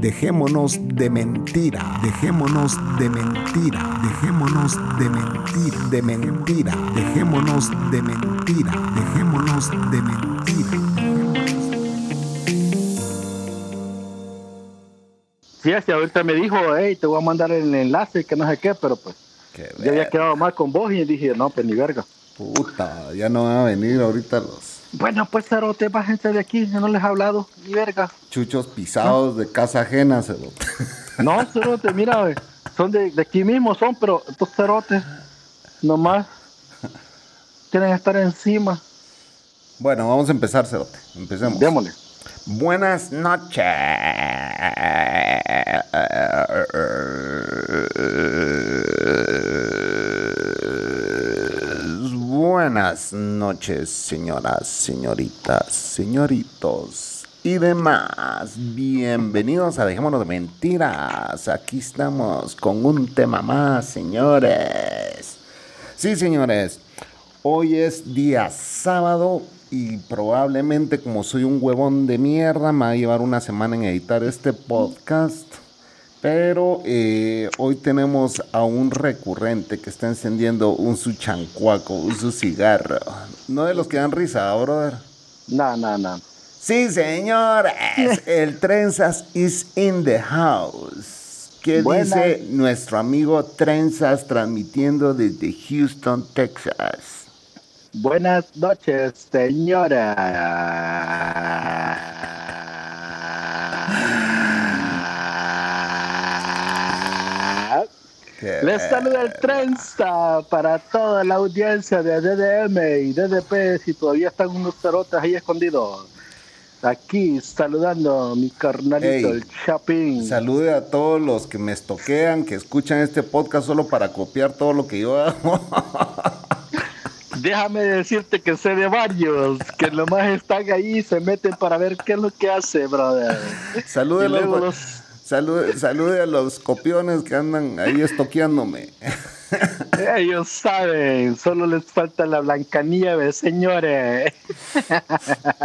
Dejémonos de mentira, dejémonos de mentira, dejémonos de mentira, de mentira, dejémonos de mentira, dejémonos de mentira. Sí, así ahorita me dijo, hey, te voy a mandar el enlace, que no sé qué, pero pues ya había quedado mal con vos y dije, no, pues ni verga. Puta, ya no van a venir ahorita los bueno, pues cerote, gente de aquí, no les he hablado, ni verga. Chuchos pisados de casa ajena, cerote. No, cerote, mira, son de, aquí mismo, son, pero estos cerotes, nomás, quieren estar encima. Bueno, vamos a empezar, cerote. Empecemos. Démosle. Buenas noches. Buenas noches, señoras, señoritas, señoritos y demás. Bienvenidos a Dejémonos de Mentiras. Aquí estamos con un tema más, señores. Sí, señores. Hoy es día sábado y probablemente como soy un huevón de mierda me va a llevar una semana en editar este podcast. Pero eh, hoy tenemos a un recurrente que está encendiendo un su chancuaco, un su cigarro. No de los que dan risa, brother. No, no, no. Sí, señor. El Trenzas is in the house. ¿Qué dice nuestro amigo Trenzas transmitiendo desde Houston, Texas? Buenas noches, señora. Les saluda el Trenza para toda la audiencia de DDM y DDP si todavía están unos cerotes ahí escondidos. Aquí saludando a mi carnalito, el Chapín. Salude a todos los que me estoquean, que escuchan este podcast solo para copiar todo lo que yo hago. Déjame decirte que sé de varios que nomás están ahí y se meten para ver qué es lo que hace, brother. Salude a los Salude, a los copiones que andan ahí estoqueándome. Ellos saben, solo les falta la Blancanieves, señores.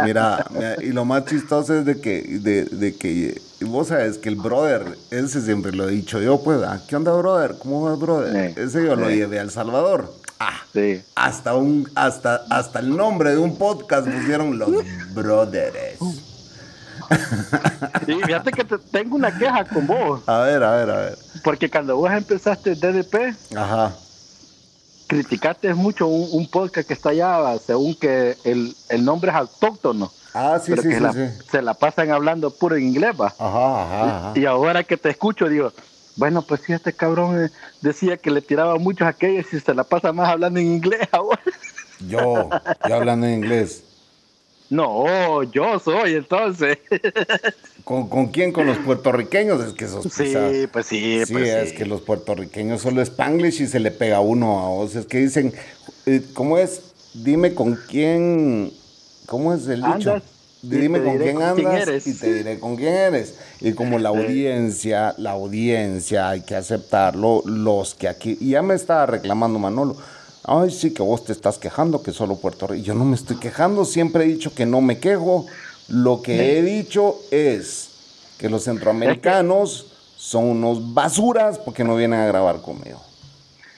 Mira, y lo más chistoso es de que, de, que vos sabes que el brother, ese siempre lo he dicho yo, pues, ah, ¿qué onda, brother? ¿Cómo va, brother? ese yo lo llevé a El Salvador. Ah, sí. hasta, un, hasta, hasta el nombre de un podcast pusieron los brothers. Sí, fíjate que tengo una queja con vos. A ver, a ver, a ver. Porque cuando vos empezaste DDP, Ajá. criticaste mucho un, podcast que está allá, según que el, nombre es autóctono. Ah, sí, sí, sí, Se la pasan hablando puro en inglés, va. Ajá, ajá, Y, ahora que te escucho, digo, bueno, pues sí, este cabrón eh, decía que le tiraba muchos a aquellos y se la pasa más hablando en inglés ahora. Yo, yo hablando en inglés. No, yo soy entonces. ¿Con, quién? ¿Con los puertorriqueños? Es que esos Sí, pues sí, sí pues es que los puertorriqueños solo spanglish y se le pega uno a vos. Es que dicen, eh, ¿cómo es? Dime con quién, ¿cómo es el dicho? Dime con quién andas y te diré con quién eres. Y como la audiencia, la audiencia, hay que aceptarlo, los que aquí, y ya me estaba reclamando Manolo, Ay, sí, que vos te estás quejando, que solo Puerto Rico. Yo no me estoy quejando, siempre he dicho que no me quejo. Lo que he dicho es que los centroamericanos son unos basuras porque no vienen a grabar conmigo.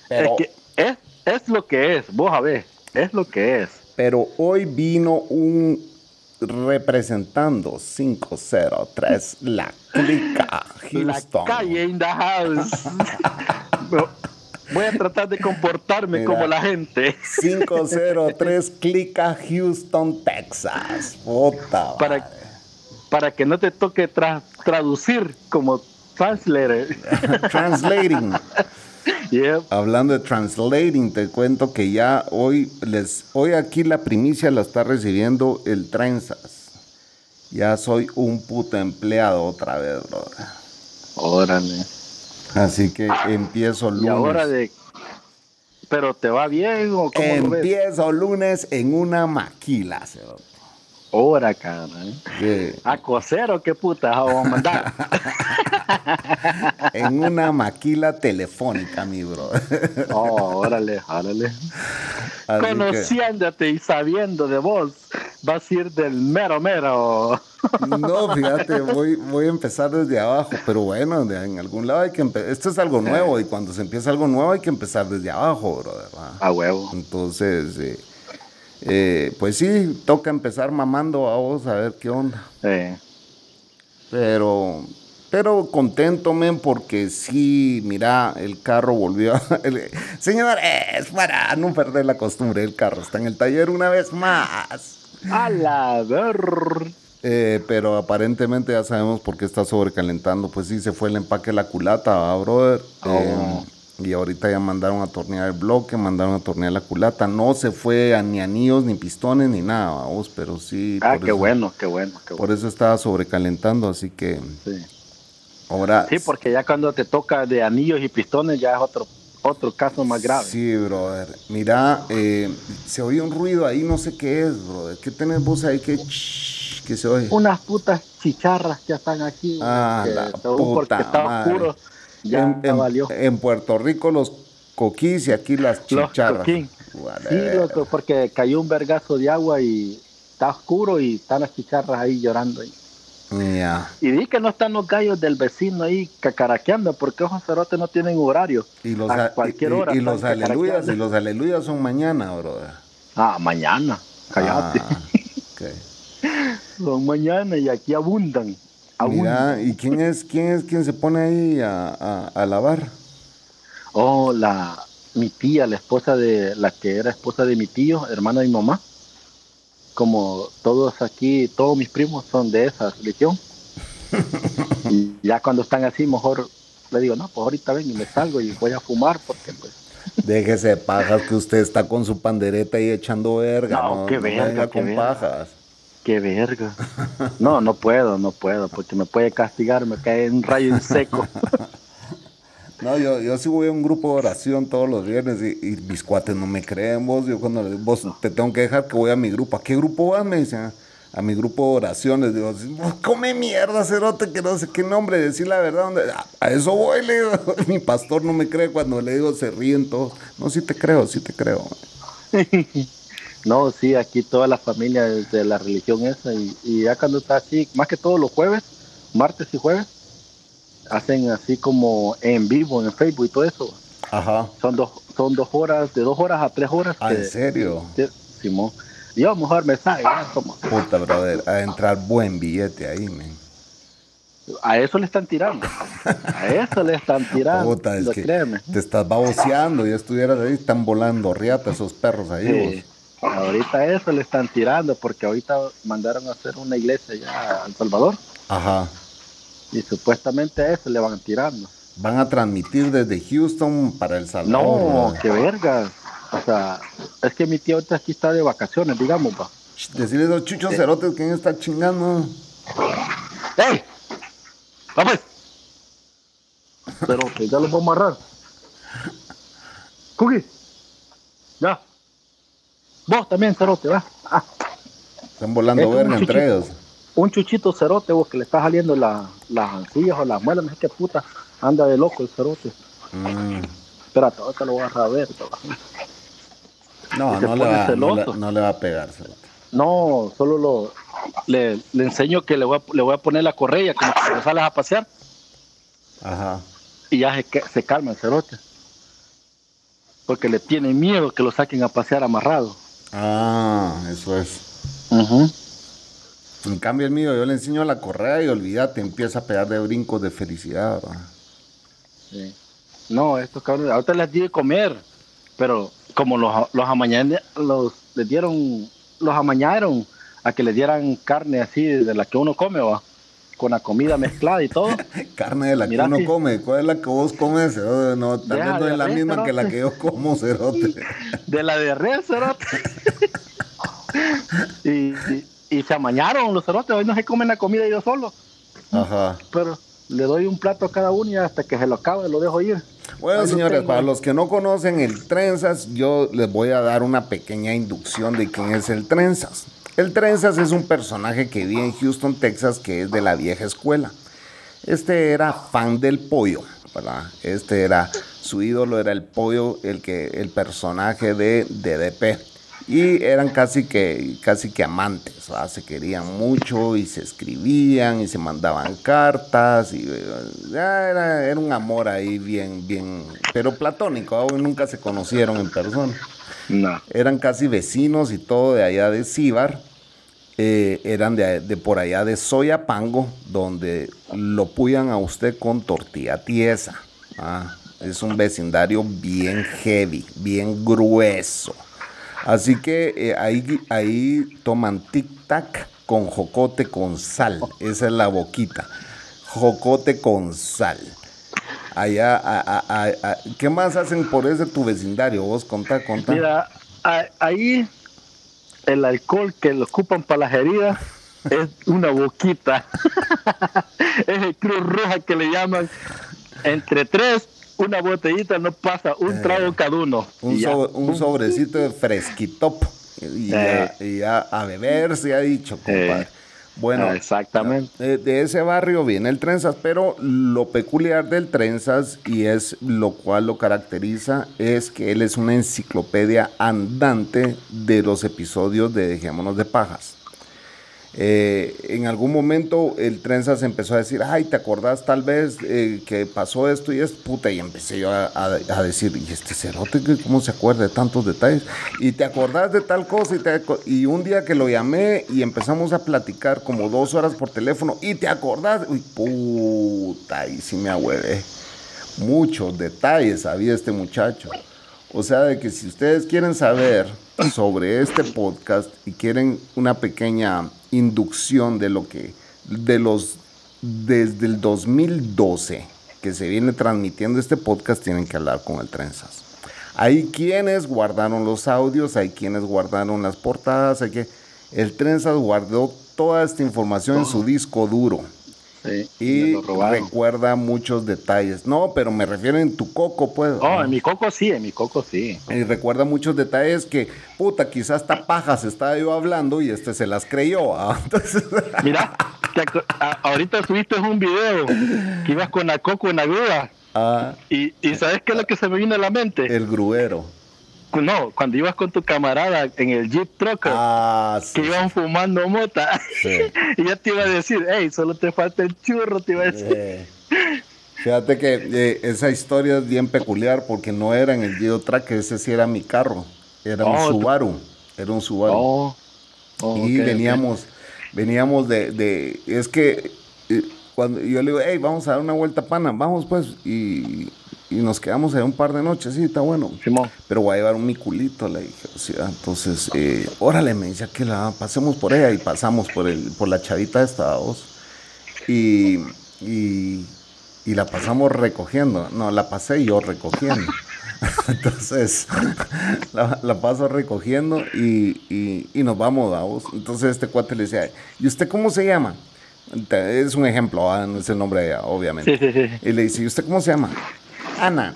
es, que es, es lo que es, vos a ver, es lo que es. Pero hoy vino un representando 503 la clica Houston. La calle in the house. Voy a tratar de comportarme como la gente. 503 Clica Houston, Texas. Puta. Para, para que no te toque traducir como translator. Translating. Hablando de translating, te cuento que ya hoy les hoy aquí la primicia la está recibiendo el Trenzas. Ya soy un puto empleado otra vez, brother. Órale. Así que empiezo lunes. Y ahora de... ¿Pero te va bien o cómo? Empiezo lunes en una maquila, cerote. Hora, cara. ¿eh? Sí. ¿A coser o qué puta vamos a mandar? En una maquila telefónica, mi bro. oh, órale, órale. Así que- Conociéndote y sabiendo de vos, vas a ir del mero mero. No, fíjate, voy, voy a empezar desde abajo, pero bueno, en algún lado hay que empezar. Esto es algo nuevo y cuando se empieza algo nuevo hay que empezar desde abajo, brother. ¿va? A huevo. Entonces, eh, eh, pues sí, toca empezar mamando a vos a ver qué onda. Eh, Pero, pero contento, men, porque sí, mira, el carro volvió. a- el- señores, para no perder la costumbre, el carro está en el taller una vez más. a la ver. Eh, pero aparentemente ya sabemos por qué está sobrecalentando. Pues sí, se fue el empaque de la culata, ¿va, brother? Oh. Eh, y ahorita ya mandaron a tornear el bloque, mandaron a tornear la culata. No se fue a ni anillos, ni pistones, ni nada, vamos, pero sí. Ah, por qué eso- bueno, qué bueno, qué Por bueno. eso estaba sobrecalentando, así que Sí. ahora. Sí, porque ya cuando te toca de anillos y pistones ya es otro otro caso más grave. Sí, brother. Mira, eh, se oye un ruido ahí, no sé qué es, brother. ¿Qué tenés vos ahí que, que se oye? Unas putas chicharras que están aquí. Ah, que la según porque puta está madre. oscuro. Ya en, valió. en Puerto Rico los coquís y aquí las Los chicharras. coquín. Sí, loco, porque cayó un vergazo de agua y está oscuro y están las chicharras ahí llorando. ahí. Ya. Y di que no están los gallos del vecino ahí cacaraqueando, porque esos cerotes no tienen horario. Y los, a cualquier y- hora. y están los aleluyas, y los aleluyas son mañana, brother. Ah, mañana. Cállate. Ah, ok. Son mañana y aquí abundan. Mira, ¿y quién es, quién es quien se pone ahí a, a- a lavar? Oh, la, mi tía, la esposa de, la que era esposa de mi tío, hermana de mi mamá. Como todos aquí, todos mis primos son de esa religión. y ya cuando están así, mejor le digo, no, pues ahorita ven y me salgo y voy a fumar porque pues... Déjese de pajas que usted está con su pandereta ahí echando verga. No, verga, venga qué con pajas. Qué verga. No, no puedo, no puedo, porque me puede castigar, me cae un rayo en seco. No, yo, yo sí voy a un grupo de oración todos los viernes y, y mis cuates no me creen vos. Yo cuando les vos te tengo que dejar que voy a mi grupo. ¿A qué grupo vas? Me dicen. A mi grupo de oraciones. Digo, "Vos come mierda, cerote, que no sé qué nombre, decir la verdad. ¿dónde?". "Ah, A eso voy, le digo. Mi pastor no me cree cuando le digo, se ríen todos. No, sí te creo, sí te creo. No, sí, aquí toda la familia es de la religión esa y, y ya cuando está así, más que todos los jueves, martes y jueves, hacen así como en vivo en Facebook y todo eso. Ajá. Son dos, son dos horas, de dos horas a tres horas. Ah, que- ¿En serio? que- Simón. Yo mejor me salgo, como- Puta, brother. A entrar buen billete ahí, men. a eso le están tirando. A eso le están tirando. Puta, es que créeme. te estás baboseando. Ya estuvieras ahí, están volando riata esos perros ahí, vos. Ahorita eso le están tirando porque ahorita mandaron a hacer una iglesia ya a El Salvador Ajá. y supuestamente a eso le van tirando. Van a transmitir desde Houston para El Salvador. No, qué verga. O sea, es que mi tío ahorita aquí está de vacaciones, digamos, pa. Ch, Decirle a los chuchos cerotes quién está chingando. ¡Ey! ¡Vamos! Pero que ya los voy a amarrar. Cookie. Ya. Vos también, cerote, va. Ah, Están volando Esto es un verga entre ellos. un chuchito cerote, vos, que le está saliendo la- las ancillas o las muelas, no sé qué puta. Anda de loco el cerote. Mm. Espérate, ahorita lo voy a ver. No, no le, va, no, le, no le va a pegar. cerote. No, solo lo le, le enseño que le voy, a, le voy a poner la correa como que le sales a pasear Ajá. y ya se, se calma el cerote. Porque le tiene miedo que lo saquen a pasear amarrado. Ah, eso es. En cambio el mío, yo le enseño la correa y olvídate, empieza a pegar de brincos de felicidad. No, estos cabrones, ahorita les di de comer, pero como los, los amañaron, los, les dieron, los amañaron a que les dieran carne así de la que uno come, ¿va? Con la comida mezclada y todo. Carne de la que uno come. ¿Cuál es la que vos comes? cerote? No, tal vez no es la res, misma que la que yo como, cerote. De la de res, cerote. y, y, y se amañaron los cerotes, hoy no se comen la comida ellos solos. Ajá. Pero, le doy un plato a cada uno y hasta que se lo acabe lo dejo ir. Bueno, señores, para los que no conocen el Trenzas, yo les voy a dar una pequeña inducción de quién es el Trenzas. El Trenzas es un personaje que vive en Houston, Texas, que es de la vieja escuela. Este era fan del pollo, ¿verdad? Este era, su ídolo era el pollo, el, que, el personaje de DDP y eran casi que, casi que amantes, se querían mucho y se escribían y se mandaban cartas y era, era, un amor ahí bien, bien, pero platónico, aún nunca se conocieron en persona. No. Eran casi vecinos y todo de allá de Cibar. Eh, eran de, de, por allá de Soyapango, donde lo puyan a usted con tortilla tiesa. Ah, es un vecindario bien heavy, bien grueso. Así que eh, ahí, ahí toman tic-tac con jocote con sal. Esa es la boquita. Jocote con sal. Allá, a, ¿qué más hacen por ese tu vecindario? Vos contá, contá. Mira, ahí el alcohol que lo ocupan para las heridas es una boquita. es el cruz roja que le llaman entre tres una botellita no pasa, un eh, trago cada uno. Un, sobrecito de fresquitop. Y, ya, eh. a beber se ha dicho, compadre. Eh, bueno, exactamente. De, ese barrio viene el Trenzas, pero lo peculiar del Trenzas, y es lo cual lo caracteriza, es que él es una enciclopedia andante de los episodios de Dejémonos de Pajas. Eh, en algún momento el Trenzas empezó a decir, ay, ¿te acordás tal vez eh, que pasó esto y es puta? Y empecé yo a, decir, ¿y este cerote cómo se acuerda de tantos detalles? Y te acordás de tal cosa y, un día que lo llamé y empezamos a platicar como dos horas por teléfono y te acordás, uy, puta, y sí me agüedé. Muchos detalles sabía este muchacho. O sea, de que si ustedes quieren saber sobre este podcast y quieren una pequeña inducción de lo que, de los, desde el 2012 que se viene transmitiendo este podcast, tienen que hablar con el Trenzas. Hay quienes guardaron los audios, hay quienes guardaron las portadas, hay que... El Trenzas guardó toda esta información en su disco duro y recuerda muchos detalles. No, pero me refiero en tu coco, pues. Oh, en mi coco sí, en mi coco sí. Y recuerda muchos detalles que, puta, quizás hasta pajas estaba yo hablando y este se las creyó. ¿ah? Mira, ahorita subiste un video que ibas con la coco en la grúa. Ah. y, y ¿sabes qué es lo que se me vino a la mente? El gruero no, cuando ibas con tu camarada en el Jeep Trucker, ah, que iban fumando mota, y ya te iba a decir, hey, solo te falta el churro, te iba a decir. Eh, fíjate que eh, esa historia es bien peculiar porque no era en el Jeep Trucker, ese sí era mi carro, era un oh, Subaru, era un Subaru. Oh, oh, y veníamos, veníamos de, es que eh, cuando yo le digo, hey, vamos a dar una vuelta pana, vamos pues, y y nos quedamos ahí un par de noches, sí, está bueno. Pero voy a llevar un miculito, le dije. O sea, entonces, eh, órale, me dice que la pasemos por ella y pasamos por el, por la chavita de Estados. Y, y, y la pasamos recogiendo. No, la pasé yo recogiendo. Entonces, la, la, paso recogiendo y, y, y nos vamos, vamos. Entonces este cuate le decía, ¿y usted cómo se llama? Es un ejemplo, ¿ah? no es el nombre de ella, obviamente. Y le dice, ¿y usted cómo se llama? Ana.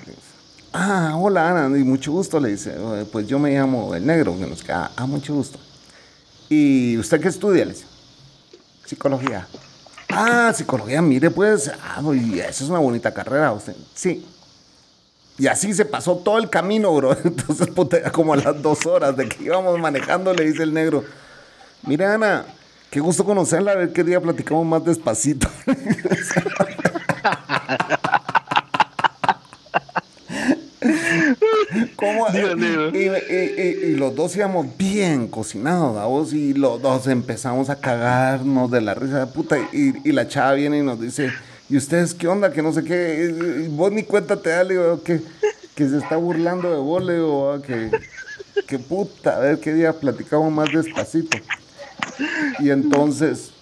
Ah, hola Ana, y mucho gusto, le dice. Pues yo me llamo El Negro, que nos queda. Ah, mucho gusto. ¿Y usted qué estudia? Le dice. Psicología. Ah, psicología, mire, pues, ah, y esa es una bonita carrera, usted. Sí. Y así se pasó todo el camino, bro. Entonces, puta, como a las dos horas de que íbamos manejando, le dice el negro. Mire, Ana, qué gusto conocerla, a ver qué día platicamos más despacito. Y, los dos íbamos bien cocinados, y los dos empezamos a cagarnos de la risa de puta. Y, la chava viene y nos dice, ¿y ustedes qué onda? Que no sé qué. Y vos ni cuenta te da, que, que se está burlando de vos, le digo, que, que puta, a ver qué día platicamos más despacito. Y entonces,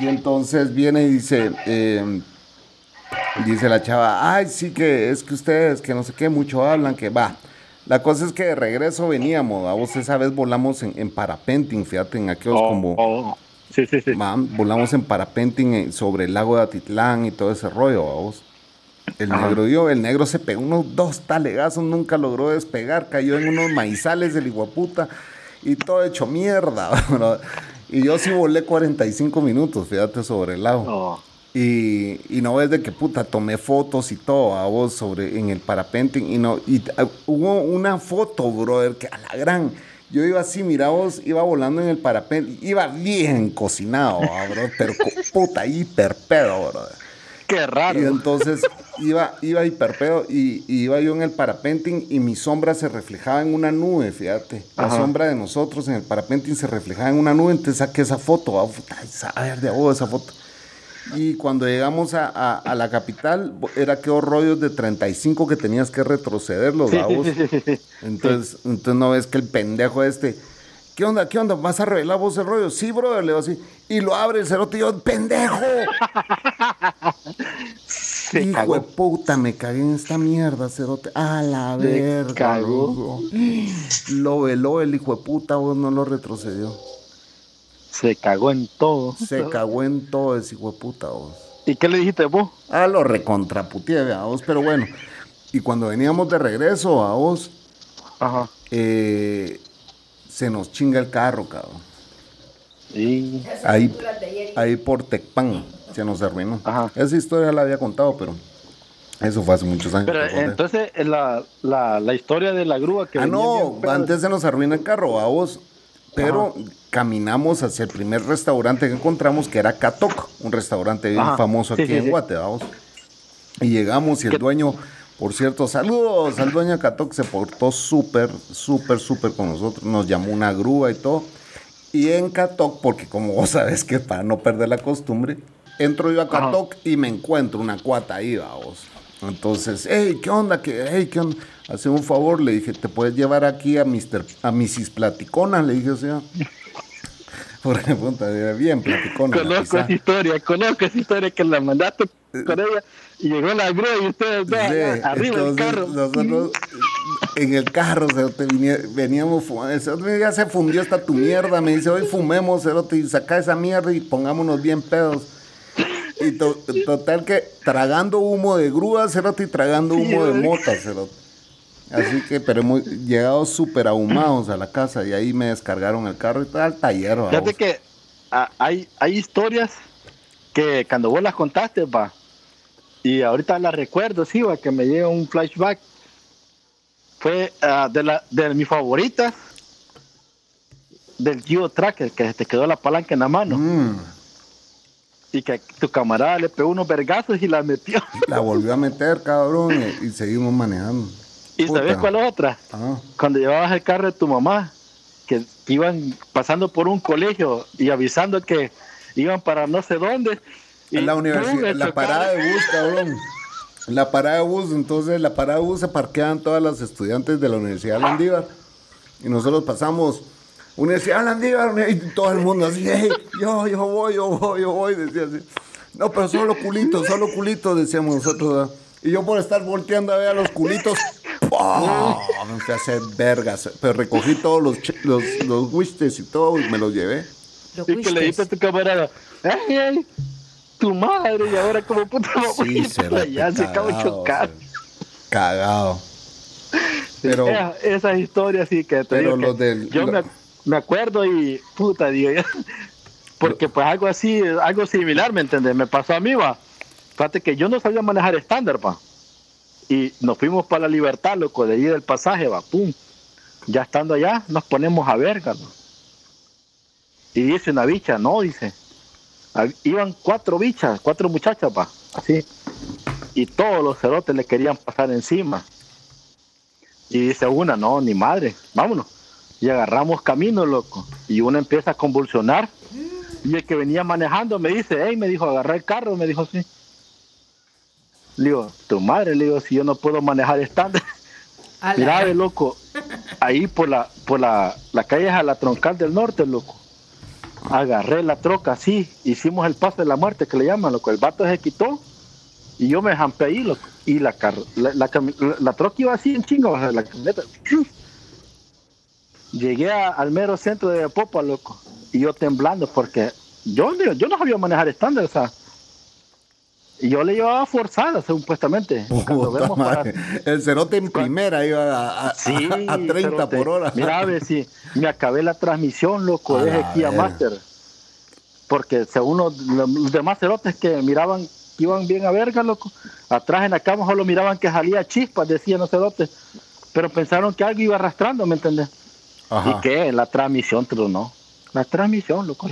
y entonces viene y dice, eh, Dice la chava, ay, sí que es que ustedes, que no sé qué, mucho hablan, que va. La cosa es que de regreso veníamos, a vos esa vez volamos en, en parapenting, fíjate, en aquellos oh, como, oh. Sí, sí, sí. Man, volamos en parapenting eh, sobre el lago de Atitlán y todo ese rollo, vamos. El Ajá. negro dio, el negro se pegó unos dos talegazos, nunca logró despegar, cayó en unos maizales del iguaputa y todo hecho mierda. bro. Y yo sí volé 45 minutos, fíjate, sobre el lago. Oh, Y, y no ves de que puta tomé fotos y todo a vos sobre en el parapenting y no y ah, hubo una foto brother que a la gran yo iba así mira vos iba volando en el parapente iba bien cocinado ah, bro, pero puta hiper pedo brother. qué raro. y entonces iba iba hiper pedo y, y iba yo en el parapenting y mi sombra se reflejaba en una nube fíjate la Ajá. sombra de nosotros en el parapenting se reflejaba en una nube entonces saqué esa foto ah, puta, saber de vos esa foto y cuando llegamos a, a- a la capital, era que rollos de 35 que tenías que retroceder los sí. Entonces, entonces no ves que el pendejo este, ¿qué onda? ¿Qué onda? ¿Vas a revelar vos el rollo? Sí, brother, le digo así. Y lo abre el cerote y yo, ¡pendejo! Se Hijo cagó. de puta, me cagué en esta mierda, cerote. A la verga. cagó. Lo veló el hijo de puta, vos no lo retrocedió. Se cagó en todo. Se cagó en todo ese hijo de puta, vos. ¿Y qué le dijiste vos? Ah, lo recontraputeé, a vos, pero bueno. Y cuando veníamos de regreso a vos, Ajá. eh, se nos chinga el carro, cabrón. Y Ahí, ahí por Tecpan se nos arruinó. Ajá. Esa historia la había contado, pero eso fue hace muchos años. Pero entonces la, la, la historia de la grúa que ah, no, antes se nos arruina el carro, a vos. Pero caminamos hacia el primer restaurante que encontramos, que era Catok, un restaurante bien Ajá. famoso aquí sí, en sí. Guate, vamos. Y llegamos y el ¿Qué- dueño, por cierto, saludos al dueño de Catok, se portó súper, súper, súper con nosotros. Nos llamó una grúa y todo. Y en Catok, porque como vos sabes que para no perder la costumbre, entro yo a Ajá. Catok y me encuentro una cuata ahí, vamos. Entonces, hey, ¿qué onda? ¿Qué, hey, ¿qué onda? Hace un favor, le dije, ¿te puedes llevar aquí a Mr. a Mrs. Platicona? Le dije, o sea. Porque, era bien platicona. la Conozco esa historia, conozco esa historia que la mandaste con ella y llegó la grúa y ustedes vean, Sí, arriba del carro. Nosotros en el carro cerote, veníamos fumando. Cerote, Ya se fundió esta tu mierda. Me dice, hoy fumemos, cerote, y saca esa mierda y pongámonos bien pedos. Y to- total que tragando humo de grúa, cerote, y tragando humo de mota, cerote. Así que, pero hemos llegado súper ahumados a la casa y ahí me descargaron el carro y todo al taller. Fíjate vamos. que ah, hay, hay historias que cuando vos las contaste, va, y ahorita las recuerdo, sí, va, que me llega un flashback. Fue ah, de, la, de mis favoritas del Geo Tracker, que te quedó la palanca en la mano Mm, y que tu camarada le pegó unos vergazos y la metió. la volvió a meter, cabrón, y, y seguimos manejando. ¿Y Puta. sabes cuál otra? Ah. Cuando llevabas el carro de tu mamá, que iban pasando por un colegio y avisando que iban para no sé dónde. y En la universidad, le la parada de bus, cabrón. La parada de bus, entonces la parada de bus se parquean todas las estudiantes de la Universidad de Landívar. Y nosotros pasamos, Universidad de Landívar, y todo el mundo así, "Hey, yo, yo voy, yo voy, yo voy, decía así. No, pero solo culitos, solo culitos, decíamos nosotros. ¿verdad? Y yo por estar volteando a ver a los culitos, ¡pum! me fui a hacer vergas. Pero recogí todos los, los, los wistes y todo y me los llevé. Lo Y que le dijiste a tu camarada, ¡ay, ay! Tu madre, y ahora como puta vamos a Sí, ir se para allá, se acabó de chocar. Cagado. Pero, Esa- esas historias sí que te pero digo que los del- yo lo- me, me acuerdo y puta digo porque pues algo así algo similar me entiendes me pasó a mí va fíjate que yo no sabía manejar estándar va y nos fuimos para la libertad loco de ahí del pasaje va pum ya estando allá nos ponemos a verga y dice una bicha no dice Hab- iban cuatro bichas cuatro muchachas va así y todos los cerotes le querían pasar encima y dice una, no, ni madre, vámonos. Y agarramos camino, loco. Y uno empieza a convulsionar. Y el que venía manejando me dice, hey, me dijo, agarra el carro, me dijo, sí. Le digo, tu madre, le digo, si yo no puedo manejar estándar. Mira, loco, ahí por la, por la, la calle a la troncal del norte, loco. Agarré la troca, así, hicimos el paso de la muerte que le llaman, loco. El vato se quitó y yo me jampé ahí, loco. Y la, la, la, la- troca iba así en chingo, la camioneta. Llegué a- al mero centro de Popa, loco. Y yo temblando porque yo, yo no sabía manejar estándar, o sea, y yo le llevaba forzada, supuestamente. El cerote en primera iba a, 30 por hora. Mira, a ver si me acabé la transmisión, loco, desde Kia Master. Porque según los, demás cerotes que miraban, que iban bien a verga, loco, atrás en la cama solo miraban que salía chispas, decían los cerotes. Pero pensaron que algo iba arrastrando, ¿me entiendes? Y que la transmisión, pero no. La transmisión, loco.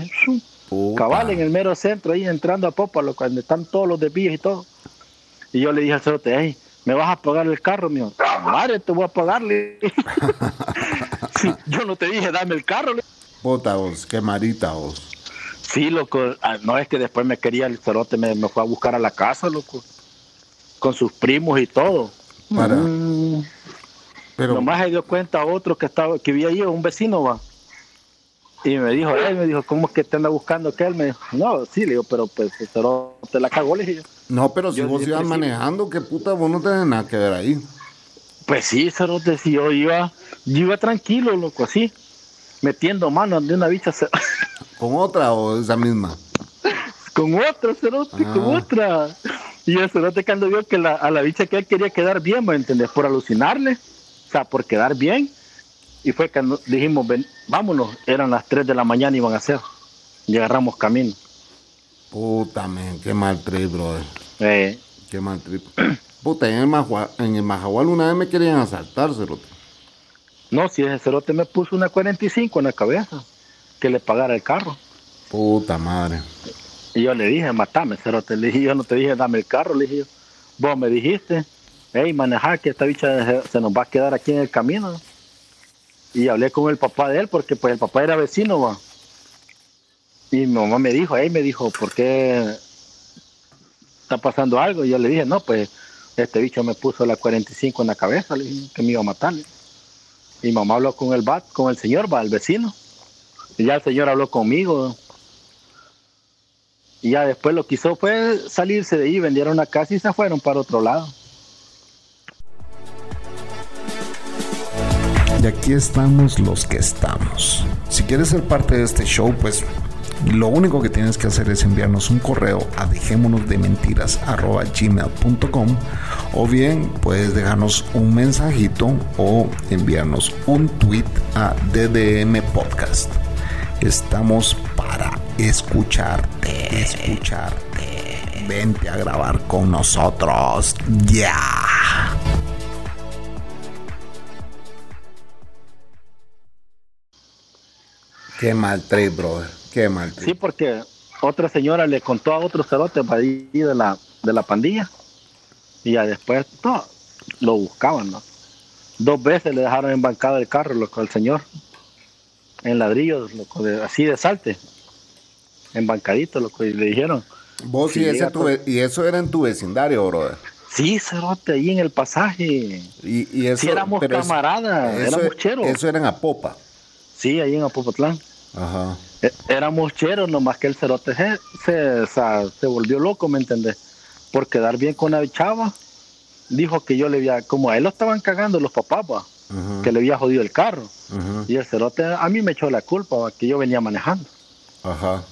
Cabal en el mero centro, ahí entrando a Popalo, cuando están todos los desvíos y todo. Y yo le dije al cerote, hey, ¿me vas a pagar el carro, mío? Madre, te voy a pagarle. yo no te dije, dame el carro. Puta vos, qué marita vos. Sí, loco. Ah, no es que después me quería el cerote, me, fue a buscar a la casa, loco. Con sus primos y todo. Para. Mm. Pero... Nomás se dio cuenta otro que estaba, que vi ahí, un vecino, va y me dijo, él me dijo, ¿cómo es que te anda buscando que él? Me dijo, no, sí, le digo, pero pues pero te la cagó, le dije. No, pero si vos ibas manejando, qué puta, vos no tenés nada que ver ahí. Pues sí, Cerote, si yo iba, yo iba tranquilo, loco, así, metiendo mano de una bicha. ¿Con otra o esa misma? con otra, Cerote, con ah. otra. Y el Cerote cuando vio que la, a la bicha que él quería quedar bien, ¿me entendés? Por alucinarle, o sea, por quedar bien y fue que dijimos, ven, vámonos, eran las 3 de la mañana iban a ser. Y agarramos camino. Puta, man, qué mal trip, brother. Eh. Qué mal trip. Puta, en el, Majual, en el Majahual una vez me querían asaltar, Cerote. No, si ese Cerote me puso una 45 en la cabeza, que le pagara el carro. Puta madre. Y yo le dije, matame, Cerote. Le dije, yo no te dije, dame el carro, le dije yo. Vos me dijiste, hey, manejar que esta bicha se nos va a quedar aquí en el camino y hablé con el papá de él porque pues el papá era vecino va. y mi mamá me dijo ahí me dijo por qué está pasando algo y yo le dije no pues este bicho me puso la 45 en la cabeza le dije que me iba a matar y mamá habló con el bat con el señor va el vecino. Y ya el señor habló conmigo. Y ya después lo que hizo fue salirse de ahí vendieron una casa y se fueron para otro lado Y aquí estamos los que estamos. Si quieres ser parte de este show, pues lo único que tienes que hacer es enviarnos un correo a dejémonosdementiras.gmail.com o bien puedes dejarnos un mensajito o enviarnos un tweet a DDM Podcast. Estamos para escucharte, escucharte. Vente a grabar con nosotros. Ya. Qué mal trip, brother. Qué mal. Sí, porque otra señora le contó a otro cerote para ir de la, de la pandilla. Y ya después no, lo buscaban, ¿no? Dos veces le dejaron embancado el carro, loco, al señor. En ladrillos, loco, así de salte. Embancadito, loco, y le dijeron. Vos y, ese y eso era en tu vecindario, brother. Sí, cerote, ahí en el pasaje. Y, eso, sí, éramos camaradas, éramos cheros. Eso era en Apopa. Sí, ahí en Apopatlán. Ajá. E, éramos cheros, nomás que el cerote se, se, volvió loco, ¿me entendés? Por quedar bien con la chava. Dijo que yo le había, como a él lo estaban cagando los papás, que le había jodido el carro. Y el cerote a mí me echó la culpa, que yo venía manejando. Ajá.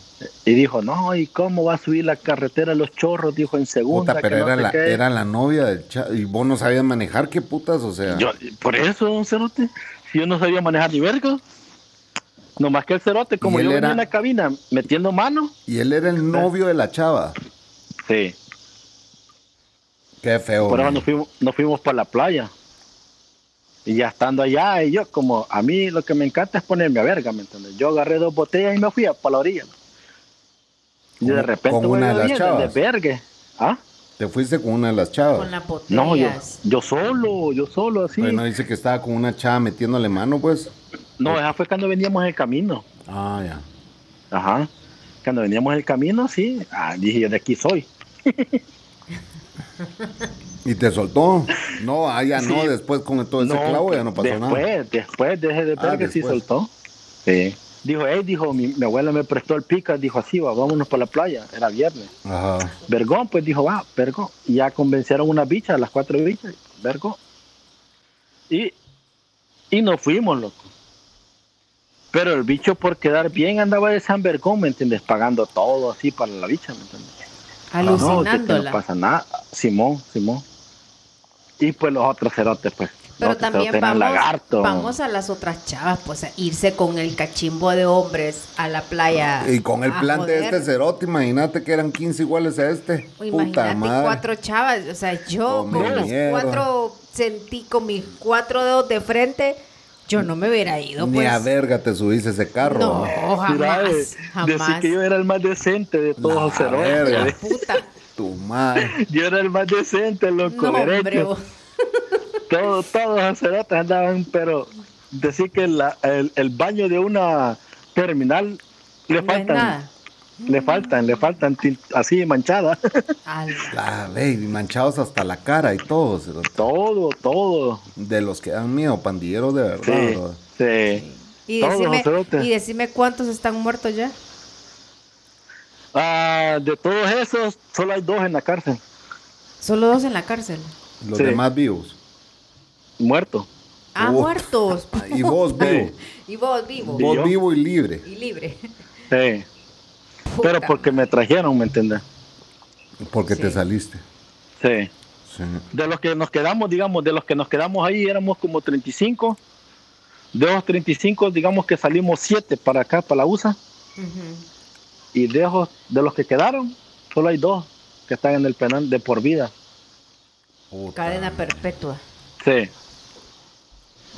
Y dijo, no, ¿y cómo va a subir la carretera los chorros? Dijo en segunda. Puta, pero era, la, era la novia del chavo. ¿Y vos no sabías manejar? ¿Qué putas? O sea. Yo, por eso, cerote. Si yo no sabía manejar ni verga. No más que el cerote, como yo venía en la cabina metiendo mano. Y él era el novio de la chava. Sí. Qué feo. Por eso nos fuimos, nos fuimos para la playa. Y ya estando allá, y yo, como a mí lo que me encanta es ponerme a verga, ¿me entiendes? Yo agarré dos botellas y me fui a para la orilla. Y de repente, con una de las chavas. De ¿Ah? ¿Te fuiste con una de las chavas? Con la botellas. No, yo, yo solo, yo solo, así. Bueno, dice que estaba con una chava metiéndole mano, pues. No, esa fue cuando veníamos en el camino. Ah, ya. Ajá. Cuando veníamos en el camino, sí. Ah, dije, yo de aquí soy. ¿Y te soltó? No, ah, ya no, después con todo ese clavo ya no pasó después, nada. Después, dejé de ver ah, que sí soltó. Sí. Dijo, hey, dijo, mi, abuela me prestó el pica, dijo así, va, vámonos para la playa, era viernes. Ajá. Vergón, pues dijo, va, vergón. Y ya convencieron una bicha, las cuatro bichas, vergón. Y, y nos fuimos, loco. Pero el bicho por quedar bien andaba de San Bergón, ¿me entiendes? Pagando todo así para la bicha, ¿me entiendes? No, que- que Alucinándola. no pasa nada. Simón, Simón. Y pues los otros cerotes, pues. Pero los también vamos, vamos a las otras chavas, pues a irse con el cachimbo de hombres a la playa. Y con el plan de este cerote, imagínate que eran 15 iguales a este. O Puta Imagínate madre. cuatro chavas, o sea, yo con los mierda. cuatro sentí con mis cuatro dedos de frente, yo no me hubiera ido, Ni pues. a verga te subiste ese carro. No, jamás, jamás. que yo era el más decente de todos los cerotes. Puta. Tu madre. Yo era el más decente, loco. No, hombre, vos. Todos, todos los cerotes andaban, pero decir que la- el, el baño de una terminal le no es faltan, nada. Le faltan, le faltan así manchadas. La baby, manchados hasta la cara y todo. todo, todo. De los que dan miedo, pandilleros de verdad. Sí. Y decime, y decime cuántos están muertos ya. Ah, de todos esos, solo hay dos en la cárcel, Solo dos en la cárcel. Los Sí. demás vivos. muertos. Ah, muertos. Y vos vivo. y vos vivo. ¿Y vos vivo y libre. Y libre. Sí. Puta Pero porque me trajeron, ¿me entiendes? Porque te saliste. Sí. Sí. De los que nos quedamos, digamos, de los que nos quedamos ahí éramos como 35. De esos 35, digamos que salimos 7 para acá, para la USA. Y de, esos, de los que quedaron, solo hay dos que están en el penal de por vida. Puta. Cadena perpetua. Sí.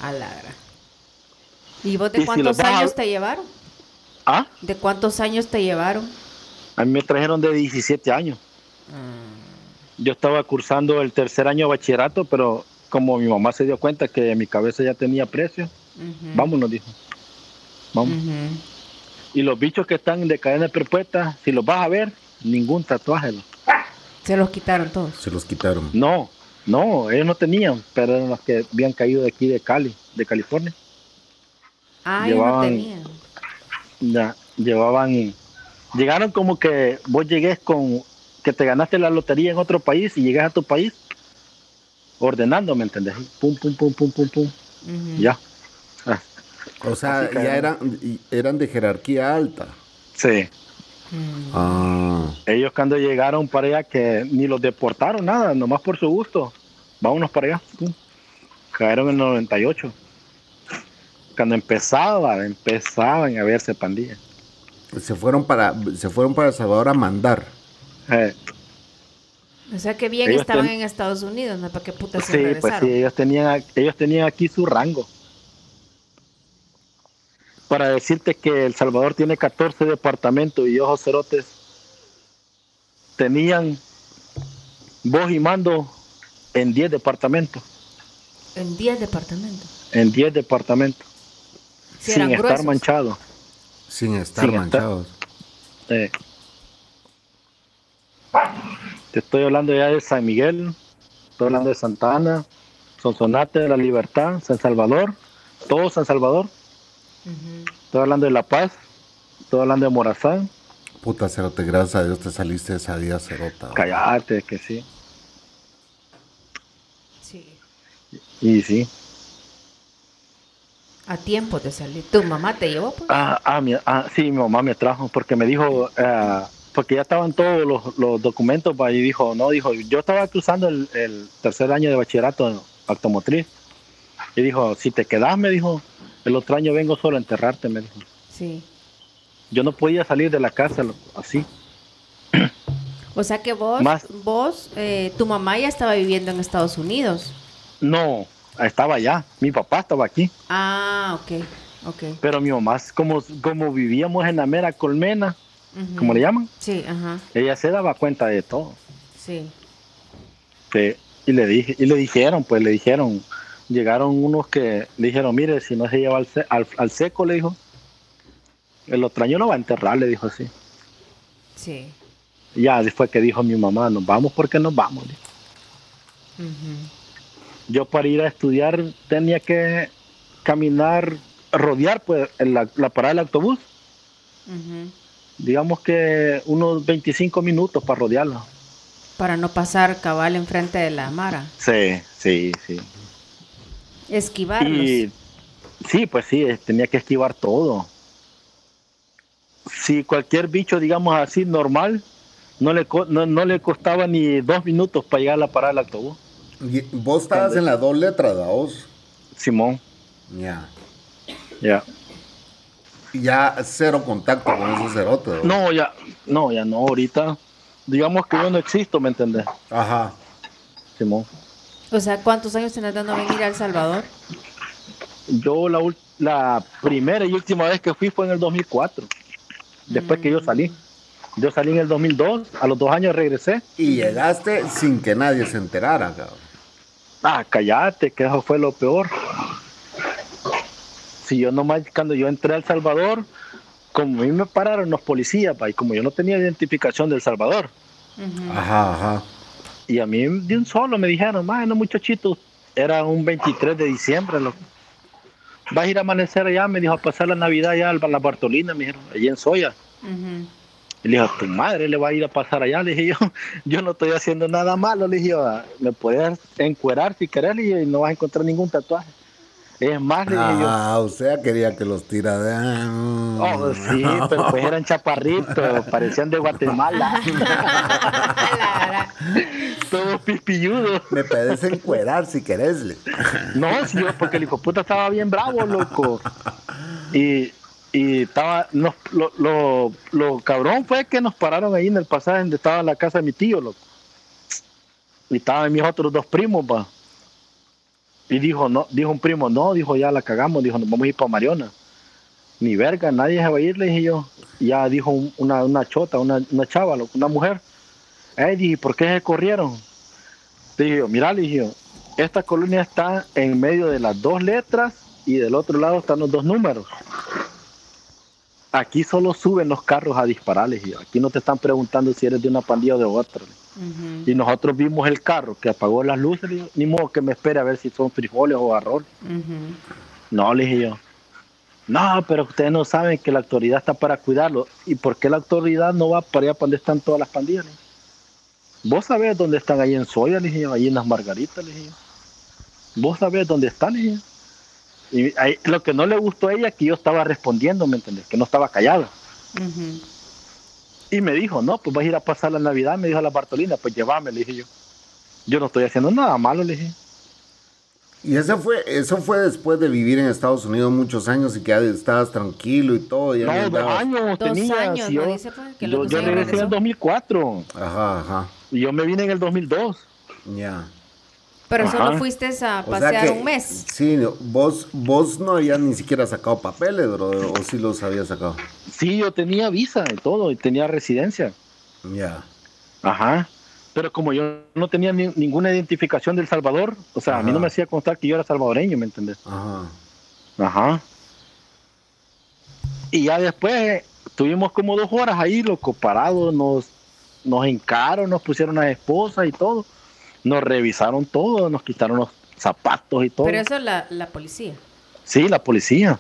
A la. ¿Y vos de cuántos los a- años te llevaron? Ah, ¿De cuántos años te llevaron? a mí me trajeron de 17 años. Yo estaba cursando el tercer año de bachillerato, pero como mi mamá se dio cuenta que mi cabeza ya tenía precio, Ujú. vámonos, dijo. Vamos. Y los bichos que están de cadena perpetua, si los vas a ver, ningún tatuaje. Se los quitaron todos. Se los quitaron. No, no, ellos no tenían, pero eran los que habían caído de aquí de Cali, de California. Ah, ellos no Llevaban- tenían. Ya, llevaban, llegaron como que vos llegues con, que te ganaste la lotería en otro país y llegas a tu país ordenando, ¿me entendés? Pum, pum, pum, pum, pum, pum, ya. Ah, O sea, ya eran, eran de jerarquía alta. sí, Mm. Ah. ellos cuando llegaron para allá que ni los deportaron, nada, nomás por su gusto. Vámonos para allá. pum. Cayeron en el 98. Cuando empezaba, empezaban a verse pandillas. Se fueron para, se fueron para El Salvador a mandar. Eh, O sea que bien Ellos estaban ten- en Estados Unidos, ¿no? ¿Para qué puta se sí, pues regresaron? sí, ellos tenían, ellos tenían aquí su rango. Para decirte que El Salvador tiene 14 departamentos y ojos cerotes tenían voz y mando en 10 departamentos. En 10 departamentos. En 10 departamentos. Sí, sin estar gruesos. manchados. Sin estar Sin estar- manchados. Eh. Te estoy hablando ya de San Miguel, estoy hablando de Santa Ana, Sonsonate de la Libertad, San Salvador, todo San Salvador, Ujú. estoy hablando de La Paz, estoy hablando de Morazán, Puta cerote, gracias a Dios te saliste de esa vida cerota. bro. Callate, que sí, Sí. y sí. A tiempo de salir. ¿Tu mamá te llevó? Pues? Ah, ah, mi, ah, sí, mi mamá me trajo porque me dijo, ah, porque ya estaban todos los, los documentos pa, y dijo, no, dijo, yo estaba cruzando el, el tercer año de bachillerato automotriz y dijo, si te quedas, me dijo, el otro año vengo solo a enterrarte, me dijo. Sí. Yo no podía salir de la casa así. O sea que vos, Más- vos, eh, tu mamá ya estaba viviendo en Estados Unidos. No, estaba allá, mi papá estaba aquí, Ah, ok, ok. pero mi mamá, como, como vivíamos en la mera colmena, Ujú. como le llaman, Sí, ajá, ella se daba cuenta de todo. sí. Sí, y le dije, y le dijeron, pues le dijeron, llegaron unos que le dijeron, mire, si no se lleva al, al, al seco, le dijo, el otro año lo va a enterrar, le dijo así. Sí. Y ya después que dijo mi mamá, nos vamos porque nos vamos. dijo. Ujú. Yo para ir a estudiar tenía que caminar, rodear pues en la, la parada del autobús, digamos que unos 25 minutos para rodearlo. Para no pasar cabal enfrente de la Mara. Sí, sí, sí. Esquivarlos. Y Sí, pues sí, tenía que esquivar todo. Si cualquier bicho, digamos así, normal, no le, no, no le costaba ni dos minutos para llegar a la parada del autobús. Y vos estabas en la dos letras, ¿da vos? Simón, Ya. ya. Ya cero contacto con esos cerotes. ¿va? No, ya, no, ya no, ahorita. Digamos que yo no existo, ¿me entendés? Ajá. Simón. O sea, ¿cuántos años tenés dando venir a El Salvador? Yo la, ul- la primera y última vez que fui fue en el 2004, después que yo salí. Yo salí en el 2002, a los dos años regresé. Y llegaste sin que nadie se enterara, cabrón. Ah, cállate, que eso fue lo peor. Si yo nomás, cuando yo entré a El Salvador, como a mí me pararon los policías, pa, y como yo no tenía identificación del Salvador, Ajá, ajá. y a mí de un solo me dijeron, no muchachito, era un 23 de diciembre. Vas a ir a amanecer allá, me dijo, a pasar la Navidad allá a la Bartolina, me dijeron, allí en Soya. Le dijo, tu madre le va a ir a pasar allá. Le dije yo, yo no estoy haciendo nada malo. Le dije, yo, "Ah, me puedes encuerar si querés y no vas a encontrar ningún tatuaje. Es más, le dije yo, Ah, o sea, quería que los tira de... oh, sí, pero pues eran chaparritos, parecían de Guatemala, La- todos pispilludos. Me puedes encuerar si querés. le. No, sí, porque el hijo puta estaba bien bravo, loco. Y, y estaba, nos- lo, lo, lo cabrón fue que nos pararon ahí en el pasaje donde estaba la casa de mi tío, loco. Y estaban mis otros dos primos, pa. Y dijo, no, dijo un primo, no, dijo, ya la cagamos, dijo, nos vamos a ir para Mariona. Ni verga, nadie se va a ir, le dije yo. Ya dijo un- una, una chota, una, una chava, loco, una mujer. Eh, dije, ¿por qué se corrieron? Le dije mira, le dije yo, esta colonia está en medio de las dos letras y del otro lado están los dos números. Aquí solo suben los carros a dispararles. Y aquí no te están preguntando si eres de una pandilla o de otra. Y nosotros vimos el carro que apagó las luces. digo, Ni modo que me espere a ver si son frijoles o arroz. No, le dije yo. No, pero ustedes no saben que la autoridad está para cuidarlo. ¿Y por qué la autoridad no va para allá para donde están todas las pandillas? Le. Vos sabés dónde están ahí en Soya, le dije yo, ahí en las Margaritas, le dije yo. Vos sabés dónde están, le dije yo. Y ahí- lo que no le gustó a ella es que yo estaba respondiendo, ¿me entendés? Que no estaba callado. Ujú. Y me dijo, no, pues vas a ir a pasar la Navidad, me dijo a la Bartolina, pues llévame, le dije yo. Yo no estoy haciendo nada malo, le dije. Y eso fue, eso fue después de vivir en Estados Unidos muchos años y que ya estabas tranquilo y todo. Ya No, dos andabas- años Dos tenía. años, yo, Dice, pues, que yo, yo regresé en el 2004 Ajá, ajá. y yo me vine en el 2002. Ya. Pero Ajá. solo fuiste a O sea pasear que- un mes. Sí, vos, vos no habías ni siquiera sacado papeles, bro, o sí los habías sacado. Sí, yo tenía visa y todo, y tenía residencia. Ya. Ajá. Pero como yo no tenía ni- ninguna identificación del Salvador, o sea, a mí no me hacía constar que yo era salvadoreño, ¿me entendés? Ajá. Ajá. Y ya después tuvimos como dos horas ahí, loco, parados, nos, nos hincaron, nos pusieron las esposas y todo. Nos revisaron todo, nos quitaron los zapatos y todo. Pero eso es la, la policía. Sí, la policía.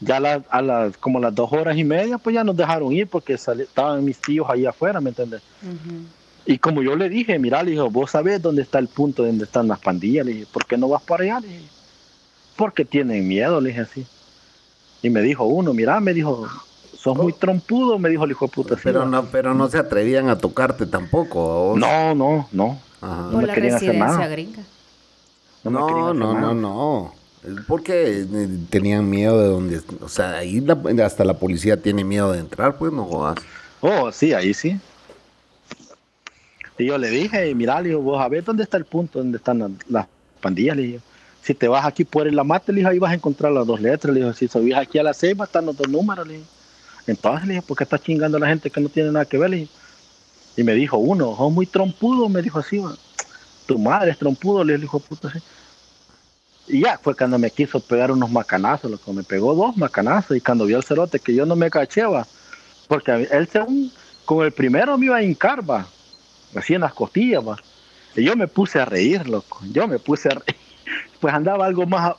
Ya la- a las como las dos horas y media, pues ya nos dejaron ir porque estaban mis tíos ahí afuera, ¿me entiendes? Y como yo le dije, mira, le dijo, vos sabés dónde está el punto donde están las pandillas. Le dije, ¿por qué no vas para allá? Le dije, porque tienen miedo, le dije así. Y me dijo uno, mira, me dijo, sos muy trompudo, me dijo el hijo de puta. Pero no, pero no se atrevían a tocarte tampoco. no, no, no. Ajá. No me la querían hacer residencia nada. gringa. No, No, no, nada. no, no. Es Porque eh, tenían miedo de donde, o sea, ahí la- hasta la policía tiene miedo de entrar, pues no jodas. Oh, sí, ahí sí. Y yo le dije, mira, le digo, vos a ver dónde está el punto donde están las, las pandillas, le dije. Si te vas aquí por el Lamate, le dije, ahí vas a encontrar las dos letras, le dije, si subís aquí a la ceiba, están los dos números, le dije. Entonces le dije, ¿por qué estás chingando a la gente que no tiene nada que ver? Le. Y me dijo uno, sos muy trompudo, me dijo así, tu madre es trompudo, le dijo, puta, sí. Y ya fue cuando me quiso pegar unos macanazos, loco. Me pegó dos macanazos y cuando vio el cerote que yo no me caché, va. Porque él según, con el primero me iba a hincar, va. Así en las costillas, va. Y yo me puse a reír, loco. Yo me puse a reír. Pues andaba algo más,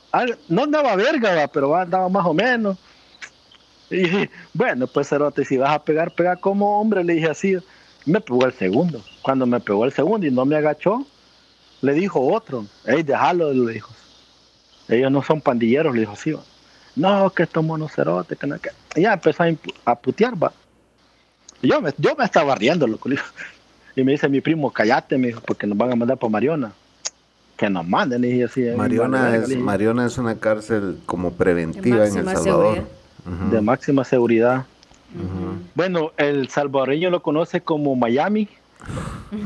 no andaba verga, va, pero andaba más o menos. Y dije, bueno, pues cerote, si vas a pegar, pega como hombre, le dije así. Me pegó el segundo. Cuando me pegó el segundo y no me agachó, le dijo otro, hey, déjalo, le dijo. Ellos no son pandilleros, le dijo así. va. No, que estos monocerotes, que no que. Y ya empezó a, a putear, va. Y yo me, yo me estaba riendo, loco. Y me dice mi primo, cállate, me dijo, porque nos van a mandar para Mariona. Que nos manden, y así. Mariona es, Mariona es una cárcel como preventiva en El máxima Salvador. seguridad. De máxima seguridad. Bueno, el salvadoreño lo conoce como Miami,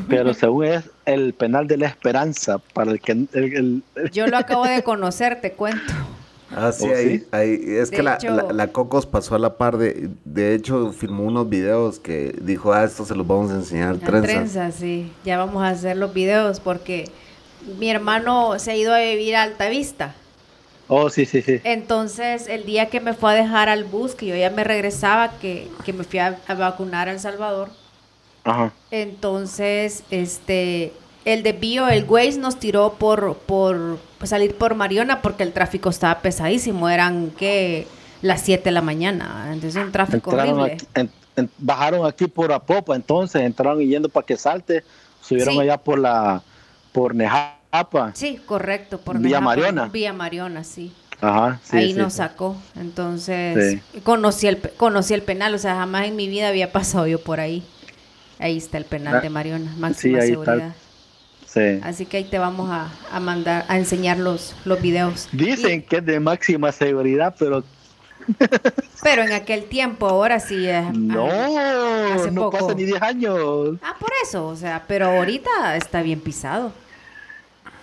pero según es el penal de la esperanza para el que el, el- el- Yo lo acabo de conocer, te cuento. Ah, sí, ¿Oh, ahí, sí? ahí- es De que la, hecho- la- la Cocos pasó a la par de, de hecho, filmó unos videos que dijo, ah, esto se los vamos a enseñar, La trenza. trenza, sí. Ya vamos a hacer los videos porque mi hermano se ha ido a vivir a Altavista. Oh, sí, sí, sí. Entonces, el día que me fue a dejar al bus, que yo ya me regresaba, que, que me fui a, a vacunar a El Salvador, Ajá. entonces, este, el desvío, el Waze nos tiró por, por salir por Mariona porque el tráfico estaba pesadísimo. Eran, que Las 7 de la mañana. Entonces, un tráfico Entraron horrible. aquí- en- en- bajaron aquí por Apopa, entonces entraron yendo para que salte, subieron Sí. allá por la por Nejapa. Sí, correcto. Por Villa Nejapa, Mariona. Villa Mariona, sí. Ajá, sí, Ahí sí, nos sí. sacó. Entonces, conocí, el, conocí el penal. O sea, jamás en mi vida había pasado yo por ahí. Ahí está el penal Ah, de Mariona, máxima ahí está. seguridad. Sí. Así que ahí te vamos a, a mandar, a enseñar los, los videos. Dicen que es de máxima seguridad, pero pero en aquel tiempo, ahora sí. eh, no, ah, hace no poco. pasa ni 10 años. Ah, por eso, o sea, pero ahorita está bien pisado.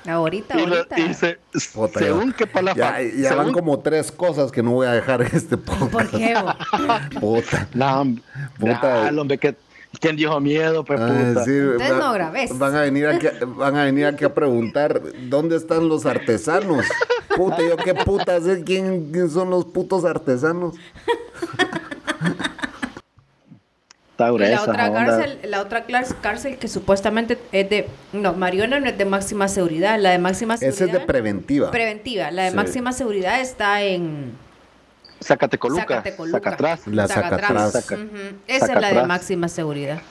Ahorita, Y, lo- ahorita. y se- Puta, según ya- que para la ya, ya van como tres cosas que no voy a dejar este podcast. ¿Por qué? bo? Puta. No, hombre. Puta. Ah, hombre, que ¿quién dijo miedo, pues Ah, puta? sí, Entonces va- no grabes. Van a venir aquí, van a venir aquí a preguntar dónde están los artesanos. Puta, yo qué puta sé quién, quién son los putos artesanos. Está Y gruesa la otra esa onda. cárcel, la otra cárcel que supuestamente es de, no, Mariona no es de máxima seguridad, la de máxima seguridad. Ese es de preventiva. preventiva, la de Sí. máxima seguridad está en Zacatecoluca, Zacatecoluca. Sacatrás. La. Esa es la de máxima seguridad.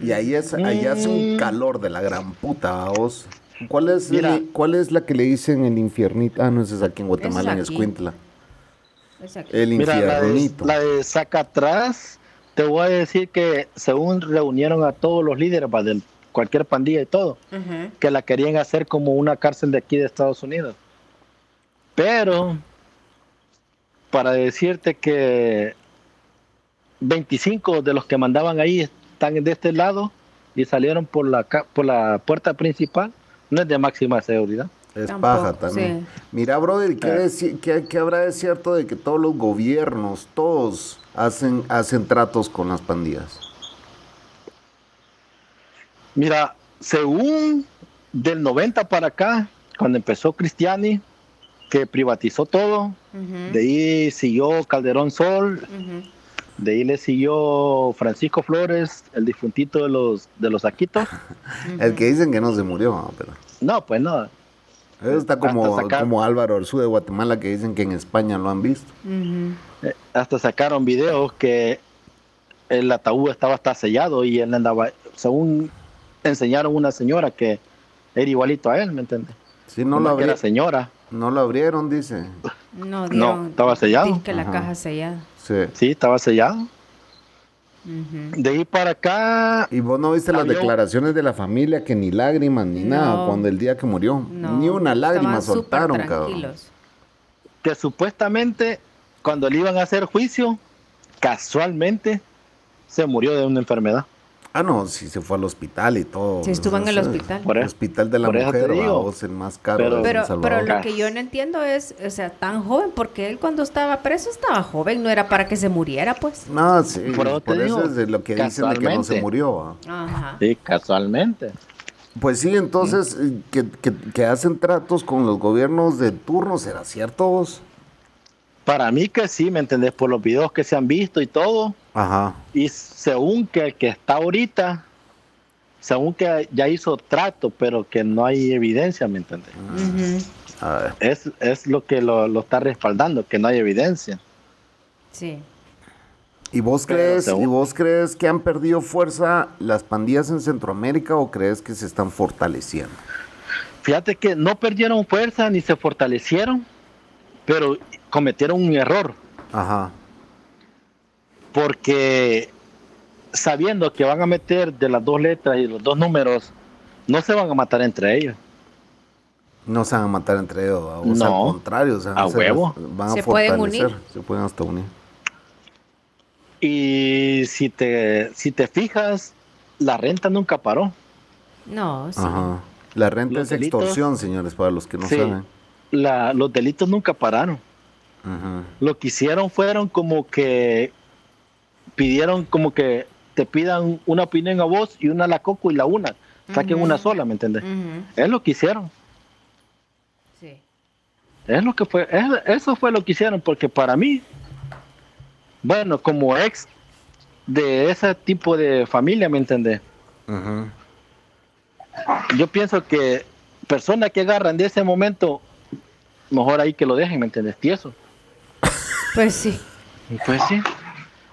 Y ahí es, ahí hace un calor de la gran puta, vos. ¿Cuál es, Mira. el- ¿Cuál es la que le dicen el infiernito? Ah, no, ese es aquí en Guatemala, en es aquí. Escuintla. Es aquí. El Mira, la de, infiernito. la de Sacatrás, te voy a decir que según reunieron a todos los líderes va, de cualquier pandilla y todo, que la querían hacer como una cárcel de aquí de Estados Unidos. Pero, para decirte que 25 de los que mandaban ahí están de este lado y salieron por la, por la puerta principal, no es de máxima seguridad. Es Tampoco, paja también. sí. Mira, brother, ¿qué, Eh. qué- qué habrá de cierto de que todos los gobiernos, todos hacen, hacen tratos con las pandillas? Mira, según del 90 para acá, cuando empezó Cristiani, que privatizó todo, de ahí siguió Calderón Sol, de ahí le siguió Francisco Flores, el difuntito de los de los Aquitos. El que dicen que no se murió, pero... No, pues no. Eso está como, sacar- como Álvaro Orsú de Guatemala que dicen que en España lo han visto. Eh, Hasta sacaron videos que el ataúd estaba hasta sellado y él andaba, según enseñaron una señora que era igualito a él, ¿me entiendes? Sí, no lo, Nomás que era abri- señora. no lo abrieron, dice. No, dieron, estaba sellado. que la Ajá. caja sellada. Sí. Sí, estaba sellado. De ahí para acá, Y vos no viste las declaraciones de la familia que ni lágrimas ni No. nada cuando el día que murió. No, ni una lágrima estaban soltaron, cabrón. tranquilos. que supuestamente cuando le iban a hacer juicio, casualmente se murió de una enfermedad. Ah, no, sí se fue al hospital y todo. Sí, estuvo en el hospital. Por El eso- hospital de la mujer, vamos, el más caro Pero- Pero, lo que yo no entiendo es, o sea, tan joven, porque él cuando estaba preso estaba joven, no era para que se muriera, pues. No, sí, Por por, eso digo, es de lo que dicen de que no se murió. ¿va? Ajá. Sí, casualmente. Pues sí, entonces, eh, que, que- que hacen tratos con los gobiernos de turno, ¿será cierto vos? Para mí que sí, ¿me entendés? Por los videos que se han visto y todo. Ajá. Y según que el que está ahorita, según que ya hizo trato, pero que no hay evidencia, ¿me entendés? A ver. Es, es lo que lo, lo está respaldando, que no hay evidencia. Sí. ¿Y vos Pero crees, según- y vos crees que han perdido fuerza las pandillas en Centroamérica o crees que se están fortaleciendo? fíjate que no perdieron fuerza ni se fortalecieron, pero cometieron un error. Ajá. Porque sabiendo que van a meter de las dos letras y los dos números, no se van a matar entre ellos. No se van a matar entre ellos, o sea, No. al contrario, o sea, A se- huevo. van a Se pueden unir. se pueden hasta unir. Y si te, si te fijas, la renta nunca paró. No, sí. Ajá. La renta Los es delitos- extorsión, señores, para los que no Sí. saben. La, los delitos nunca pararon. Lo que hicieron fueron como que pidieron como que te pidan una opinión a vos y una a la coco y la una. Saquen una sola, ¿me entiendes? Ujú, Es lo que hicieron. sí. Es lo que fue, es- eso fue lo que hicieron, porque para mí, bueno, como ex de ese tipo de familia, ¿me entendés? Yo pienso que personas que agarran de ese momento, mejor ahí que lo dejen, ¿me entendés? Tieso. Pues sí. Pues sí.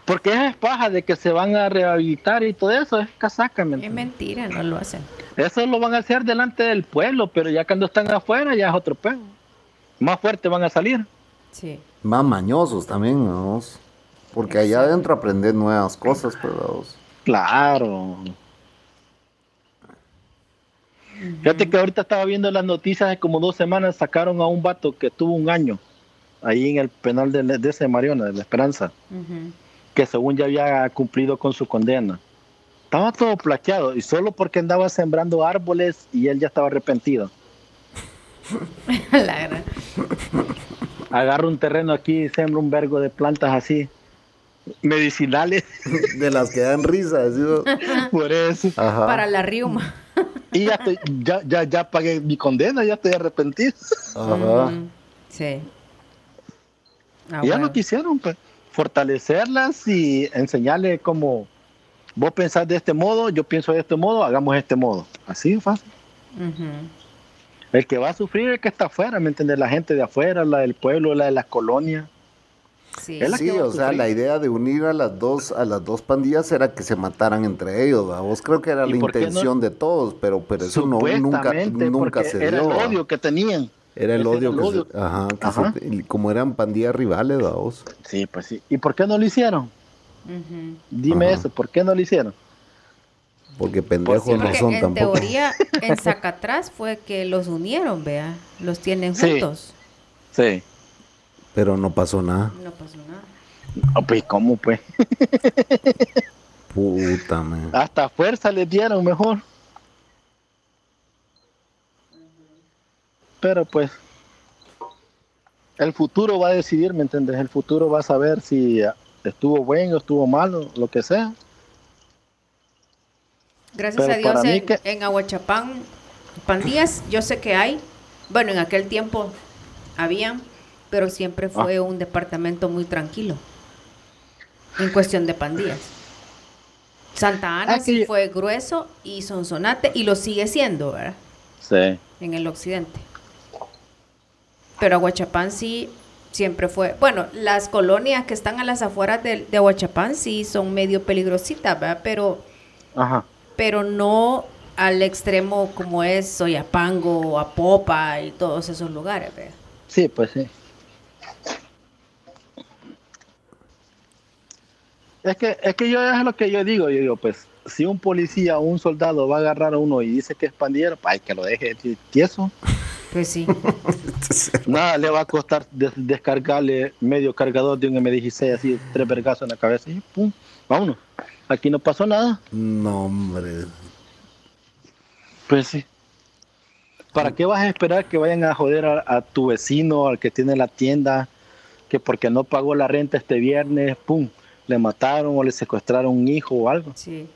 Porque es paja de que se van a rehabilitar y todo eso, es casaca, ¿me Es mentira, no lo hacen. Eso lo van a hacer delante del pueblo, pero ya cuando están afuera ya es otro pedo. Más fuerte van a salir. Sí. Más mañosos también, vamos. Porque allá adentro aprendes nuevas cosas, pues, vamos. Claro. Fíjate que ahorita estaba viendo las noticias de como dos semanas sacaron a un vato que tuvo un año ahí en el penal de, de ese Mariona, de la Esperanza, que según ya había cumplido con su condena. Estaba todo plaqueado y solo porque andaba sembrando árboles y él ya estaba arrepentido. La gran- Agarra un terreno aquí y sembra un vergo de plantas así, medicinales, De las que dan risa, ¿sí? por eso. Ajá. Para la riuma. Y ya, estoy- ya, ya, ya pagué mi condena, ya estoy arrepentido. Ajá. Sí. Ah, Y ya bueno. lo quisieron, pues, fortalecerlas y enseñarle cómo vos pensás de este modo, yo pienso de este modo, hagamos este modo. Así de fácil. Ujú. El que va a sufrir es el que está afuera, ¿me entiendes? La gente de afuera, la del pueblo, la de las colonias. Sí. La Sí, o sea, la idea de unir a las dos a las dos pandillas era que se mataran entre ellos, ¿va? Vos creo que era ¿Y la qué no? intención de todos, pero pero eso no nunca nunca se era dio. el ¿va? odio que tenían. Era el Ese odio, era que se- ajá, que Ajá. se- y como eran pandillas rivales, ¿va vos? Sí, pues sí. ¿Y por qué no lo hicieron? Dime Ajá. eso, ¿por qué no lo hicieron? Porque pendejos Pues sí, no son en tampoco. teoría, en Zacatrás fue que los unieron, vea. Los tienen Sí. juntos. Sí. Pero no pasó nada. No pasó nada. Ah, pues, ¿cómo, pues? Puta, man. Hasta fuerza les dieron mejor. Pero pues, el futuro va a decidir, ¿me entiendes? El futuro va a saber si estuvo bueno, estuvo malo, lo que sea. Gracias Pero a Dios en, que- en Aguachapán, pandillas, yo sé que hay. Bueno, en aquel tiempo había, pero siempre fue un departamento muy tranquilo. En cuestión de pandillas. Santa Ana Ah, sí fue grueso y Sonsonate, y lo sigue siendo, ¿verdad? Sí. En el occidente. Pero Aguachapán sí siempre fue. Bueno, las colonias que están a las afueras de, de Aguachapán sí son medio peligrositas, ¿verdad? Pero Ajá. pero no al extremo como es Soyapango, Apopa y todos esos lugares. ¿ve? Sí, pues sí. Es que, es que yo es lo que yo digo, yo digo, pues, si un policía o un soldado va a agarrar a uno y dice que es pandillero, pues, que lo deje tieso. Pues sí. Nada le va a costar des- descargarle medio cargador de un M16 así, tres vergazos en la cabeza y pum, vámonos. Aquí no pasó nada. No, hombre. Pues sí. ¿Para qué vas a esperar que vayan a joder a, a tu vecino, al que tiene la tienda, que porque no pagó la renta este viernes, pum, le mataron o le secuestraron un hijo o algo? sí.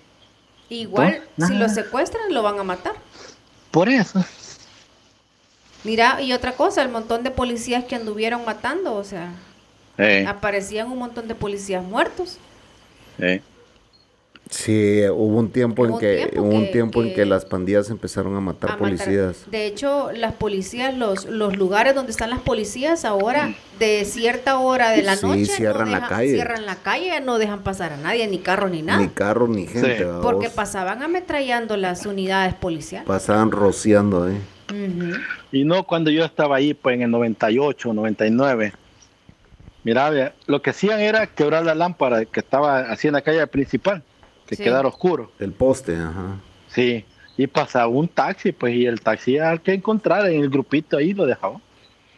Igual, si lo secuestran, lo van a matar. Por eso. Mira, y otra cosa, el montón de policías que anduvieron matando, o sea, aparecían un montón de policías muertos. Sí, hubo un tiempo en Hubo un que tiempo hubo un que- tiempo en que- las pandillas empezaron a matar a matar. policías. De hecho, las policías, los, los lugares donde están las policías ahora, de cierta hora de la Sí, noche, cierran no la dejan- calle. cierran la calle, no dejan pasar a nadie, ni carro ni nada. Ni carro ni gente, Sí. ¿va Porque pasaban ametrallando las unidades policiales. pasaban rociando ahí. Y no cuando yo estaba ahí, pues en el 98, 99. Mira, ve, lo que hacían era quebrar la lámpara que estaba así en la calle principal, que Sí. quedara oscuro. El poste, ajá. Sí, y pasaba un taxi, pues, y el taxi al que encontrara en el grupito ahí lo dejaba.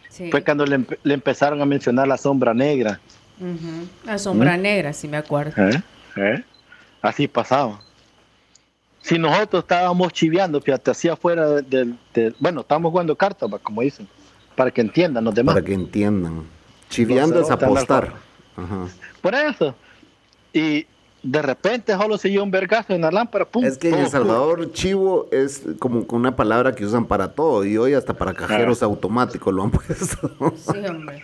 Sí. Fue cuando le, empe- le empezaron a mencionar la sombra negra. La sombra negra, sí me acuerdo. ¿Eh? ¿Eh? Así pasaba. Si nosotros estábamos chiveando, fíjate, así afuera del, del- bueno, estábamos jugando cartas, como dicen, para que entiendan los demás. Para que entiendan. Chiviando es apostar. Ajá. Por eso. Y de repente solo se dio un vergazo en la lámpara, pum. Es que en El. Salvador, chivo es como una palabra que usan para todo. Y hoy hasta para cajeros automáticos lo han puesto. Sí, hombre.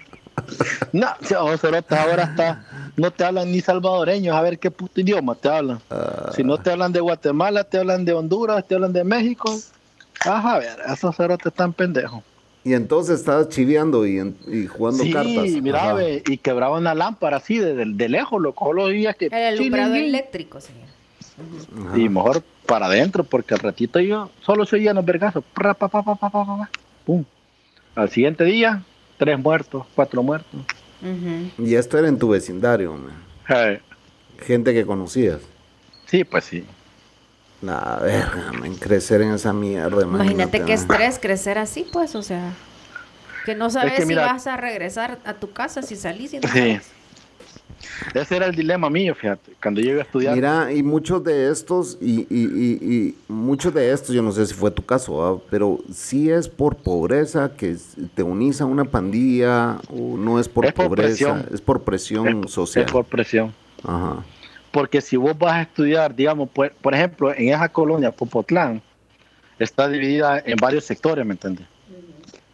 No, ahora está, no te hablan ni salvadoreños, a ver qué puto idioma te hablan. Ah. Si no te hablan de Guatemala, te hablan de Honduras, te hablan de México. Ajá, a ver, esos cerotes están pendejos. Y entonces estabas chiviando y, en- y jugando Sí, cartas. mira, Ajá. ve, y quebraban la lámpara así de, de- de lejos, loco, solo oías que... El alumbrado eléctrico, señor. Ajá. Y mejor para adentro, porque al ratito yo solo se oían los vergazos. Pra, pa, pa, pa, pa, pa, pa, pa. Pum. Al siguiente día, tres muertos, cuatro muertos. Y esto era en tu vecindario, man. Eh, gente que conocías. sí, pues sí. La verga, man, crecer en esa mierda. Imagínate qué man. estrés crecer así, pues, o sea, que no sabes que si vas a regresar a tu casa, si salís y no Sí. sabes. Ese era el dilema mío, fíjate, cuando yo iba a estudiar. Mira, y muchos de estos, y, y, y, y muchos de estos, yo no sé si fue tu caso, pero sí es por pobreza que te unís a una pandilla, o no es por Es pobreza, es por presión es, social. es por presión. Ajá. Porque si vos vas a estudiar, digamos, por, por ejemplo, en esa colonia, Popotlán, está dividida en varios sectores, ¿me entiendes?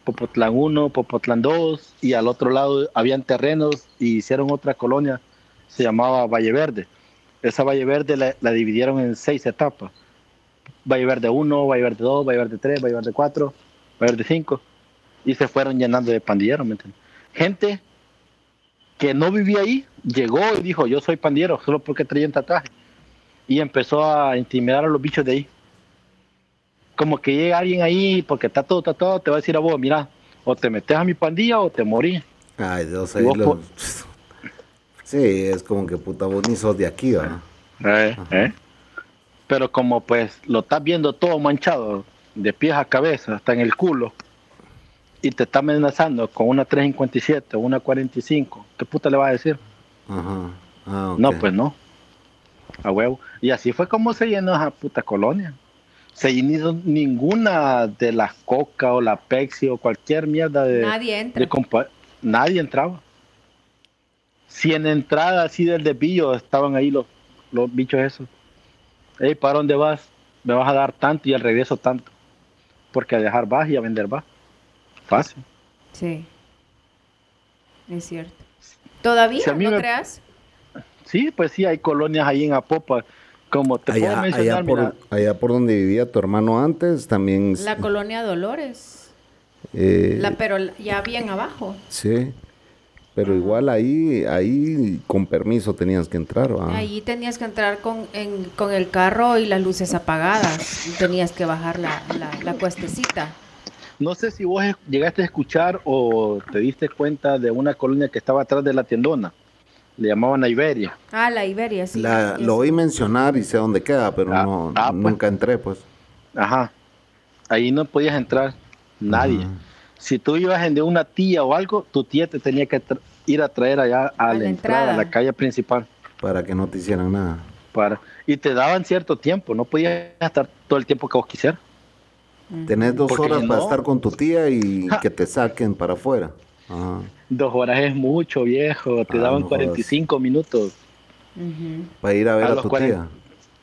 Popotlán 1, Popotlán 2, y al otro lado habían terrenos y hicieron otra colonia, se llamaba Valle Verde. Esa Valle Verde la, la dividieron en seis etapas. Valle Verde 1, Valle Verde 2, Valle Verde 3, Valle Verde 4, Valle Verde 5, y se fueron llenando de pandilleros, ¿me entiendes? Gente que no vivía ahí, llegó y dijo, yo soy pandillero, solo porque traía un tatuaje. Y empezó a intimidar a los bichos de ahí. Como que llega alguien ahí, porque está todo tatuado, te va a decir a vos, mira, o te metes a mi pandilla o te morís. Ay, Dios, ahí lo- Sí, es como que puta, vos ni sos de aquí, ¿va? Eh, eh. Pero como pues lo estás viendo todo manchado, de pies a cabeza, hasta en el culo, y te está amenazando con una 357 o una 45, ¿qué puta le vas a decir? Ajá. Ah. No, pues no. A huevo. Y así fue como se llenó esa puta colonia. Se llenó ninguna de las Coca o la Pepsi o cualquier mierda de. Nadie entra. de compa- Nadie entraba. Si en entrada así del desvío estaban ahí los, los bichos esos. Ey, ¿para dónde vas? Me vas a dar tanto y al regreso tanto. Porque a dejar vas y a vender vas. Fácil. Sí. Es cierto. ¿Todavía? Si a mí ¿No me- creas? Sí, pues sí, hay colonias ahí en Apopa. Como te puedo Allá, mencionar, allá, por, allá por donde vivía tu hermano antes, también... La colonia Dolores. eh, La, pero ya bien abajo. Sí, pero igual ahí, ahí con permiso tenías que entrar, ¿va? Allí tenías que entrar con, en- con el carro y las luces apagadas. Y Tenías que bajar la, la, la cuestecita. No sé si vos llegaste a escuchar o te diste cuenta de una colonia que estaba atrás de la tiendona. Le llamaban a Iberia. Ah, la Iberia, sí. La- lo oí mencionar y sé dónde queda, pero Ah, no, ah, pues. nunca entré, pues. Ajá. Ahí no podías entrar nadie. Si tú ibas en de una tía o algo, tu tía te tenía que ir a traer allá a, A la, la entrada, a la calle principal. Para que no te hicieran nada. Para, y te daban cierto tiempo, no podías estar todo el tiempo que vos quisieras. Tenés dos Porque horas para estar con tu tía y Ja. que te saquen para afuera. Ajá. Dos horas es mucho, viejo. Te Ah, daban no jodas. 45 minutos. Ujú. Para ir a ver A tu 40. tía.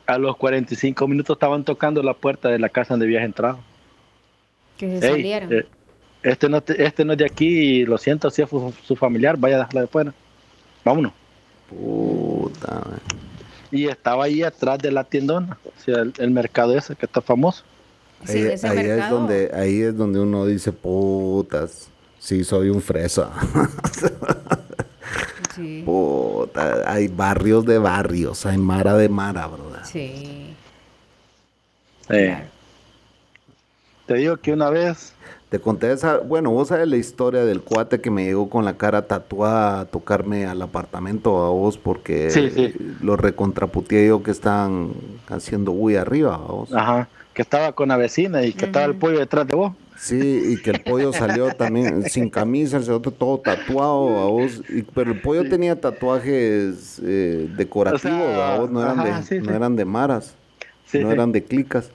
A los 45 minutos estaban tocando la puerta de la casa donde habías entrado. Que se Ey, salieron. eh, este, no te- este no es de aquí y lo siento si es su, su familiar, vaya a dejarla de fuera. Vámonos. Puta, man. Y estaba ahí atrás de la tiendona, o sea, el, el mercado ese que está famoso. Sí, ahí ese ahí es donde, ahí es donde uno dice, putas, sí, soy un fresa. Sí. Puta, hay barrios de barrios, hay mara de mara, brother. Sí. Eh. Te digo que una vez Te conté esa, bueno, vos sabes la historia del cuate que me llegó con la cara tatuada a tocarme al apartamento a vos porque Sí, sí. lo recontraputeé yo que estaban haciendo bulla arriba a vos. Ajá, que estaba con la vecina y que estaba el pollo detrás de vos. Sí, y que el pollo salió también sin camisa, el cerote todo tatuado a vos, y- pero el pollo tenía tatuajes eh, decorativos, O sea, a vos, no eran, ajá, de, sí, no sí. eran de maras, Sí, no sí. eran de clicas.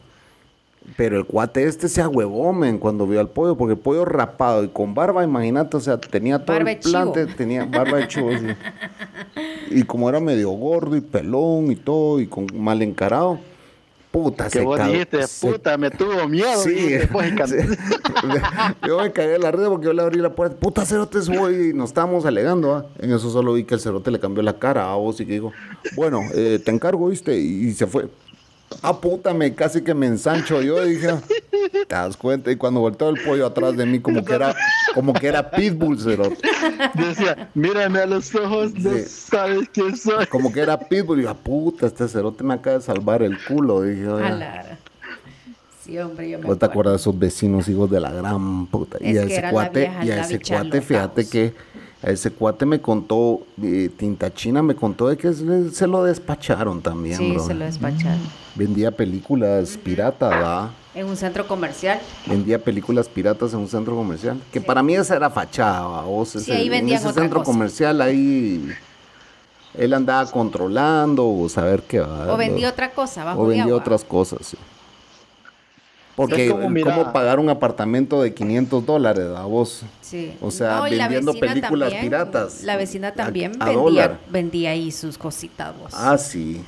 Pero el cuate este se agüevó, men, cuando vio al pollo, porque el pollo rapado y con barba, imagínate, o sea, tenía todo Barba el plante, tenía barba de chivo, sí. Y como era medio gordo y pelón y todo, y con mal encarado, puta, Que se vos dijiste, se puta, me tuvo miedo. Sí, y después yo me cagué la red porque yo le abrí la puerta. Puta cerote voy y nos estábamos alegando. ¿ah? En eso solo vi que el cerote le cambió la cara a vos y que dijo, bueno, eh, te encargo, ¿viste? Y, se fue. Ah, puta, me casi que me ensancho yo dije, ¿te das cuenta? Y cuando volteó el pollo atrás de mí como que era, como que era pitbull, cerote. Decía, mírame a los ojos, no Sí. sabes quién soy. Como que era pitbull. Y yo, ah, puta, este cerote me acaba de salvar el culo. Dije, la- Sí, hombre, yo me ¿Vos te acuerdas de esos vecinos hijos de la gran puta? Es y a ese cuate, vieja y a ese cuate, fíjate que a ese cuate me contó, eh, Tinta China me contó de que se, se lo despacharon también, Sí, bro. se lo despacharon. Vendía películas piratas, ¿va? En un centro comercial. Vendía películas piratas en un centro comercial. Que para mí esa era fachada. Vos, Sí, ese- ahí en ese centro cosa. comercial ahí él andaba controlando o saber qué va. O vendía otra cosa, bajo O vendía agua. otras cosas, sí. Porque como, ¿cómo pagar un apartamento de 500 dólares a vos? Sí. O sea, No, vendiendo películas también- piratas. La vecina A- también a vendía, dólar. vendía ahí sus cositas. vos. Ah, sí.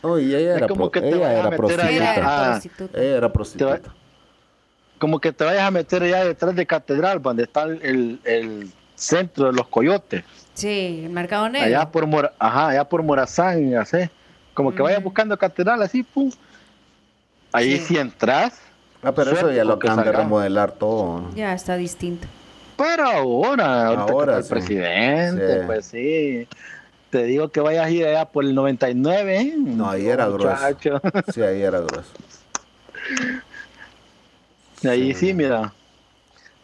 Oh, y ella era, pro- ella a era prostituta. era Ah, prostituta. Ella era Te prostituta. Como que te vayas a meter allá detrás de Catedral, donde está el, el- centro de los coyotes. Sí, el mercado negro. Allá por, Mora- ajá, allá por Morazán, así. Como que vayas buscando Catedral, así, pum. Ahí Sí. si entras, Ah, pero eso ya lo acaban de remodelar todo. ¿no? Ya está distinto. pero ahora, Ahora, el sí. presidente, Sí. pues sí. Te digo que vayas a ir allá por el 99, ¿eh? No, ahí era grueso. Muchacho. Sí, ahí era grueso. Y ahí sí, mira.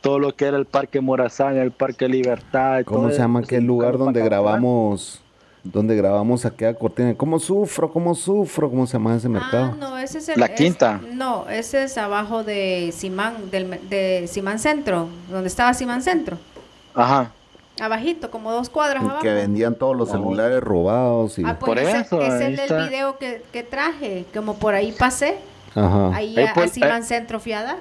Todo lo que era el Parque Morazán, el Parque Libertad. ¿Cómo todo se llama aquel lugar donde grabamos, donde grabamos aquella cortina? ¿Cómo sufro? ¿Cómo sufro? ¿Cómo se llama ese mercado? Ah, no, ese es el. La es- Quinta. no, ese es abajo de Simán, del, de Simán Centro, donde estaba Simán Centro. Ajá. Abajito, como dos cuadras abajo. que vendían todos los No. celulares robados y... Ah, pues Por ese, eso, ese es el video que, que traje, como por ahí pasé, Ajá. ahí Ahí a, por- a Simán eh. Centro fui a dar.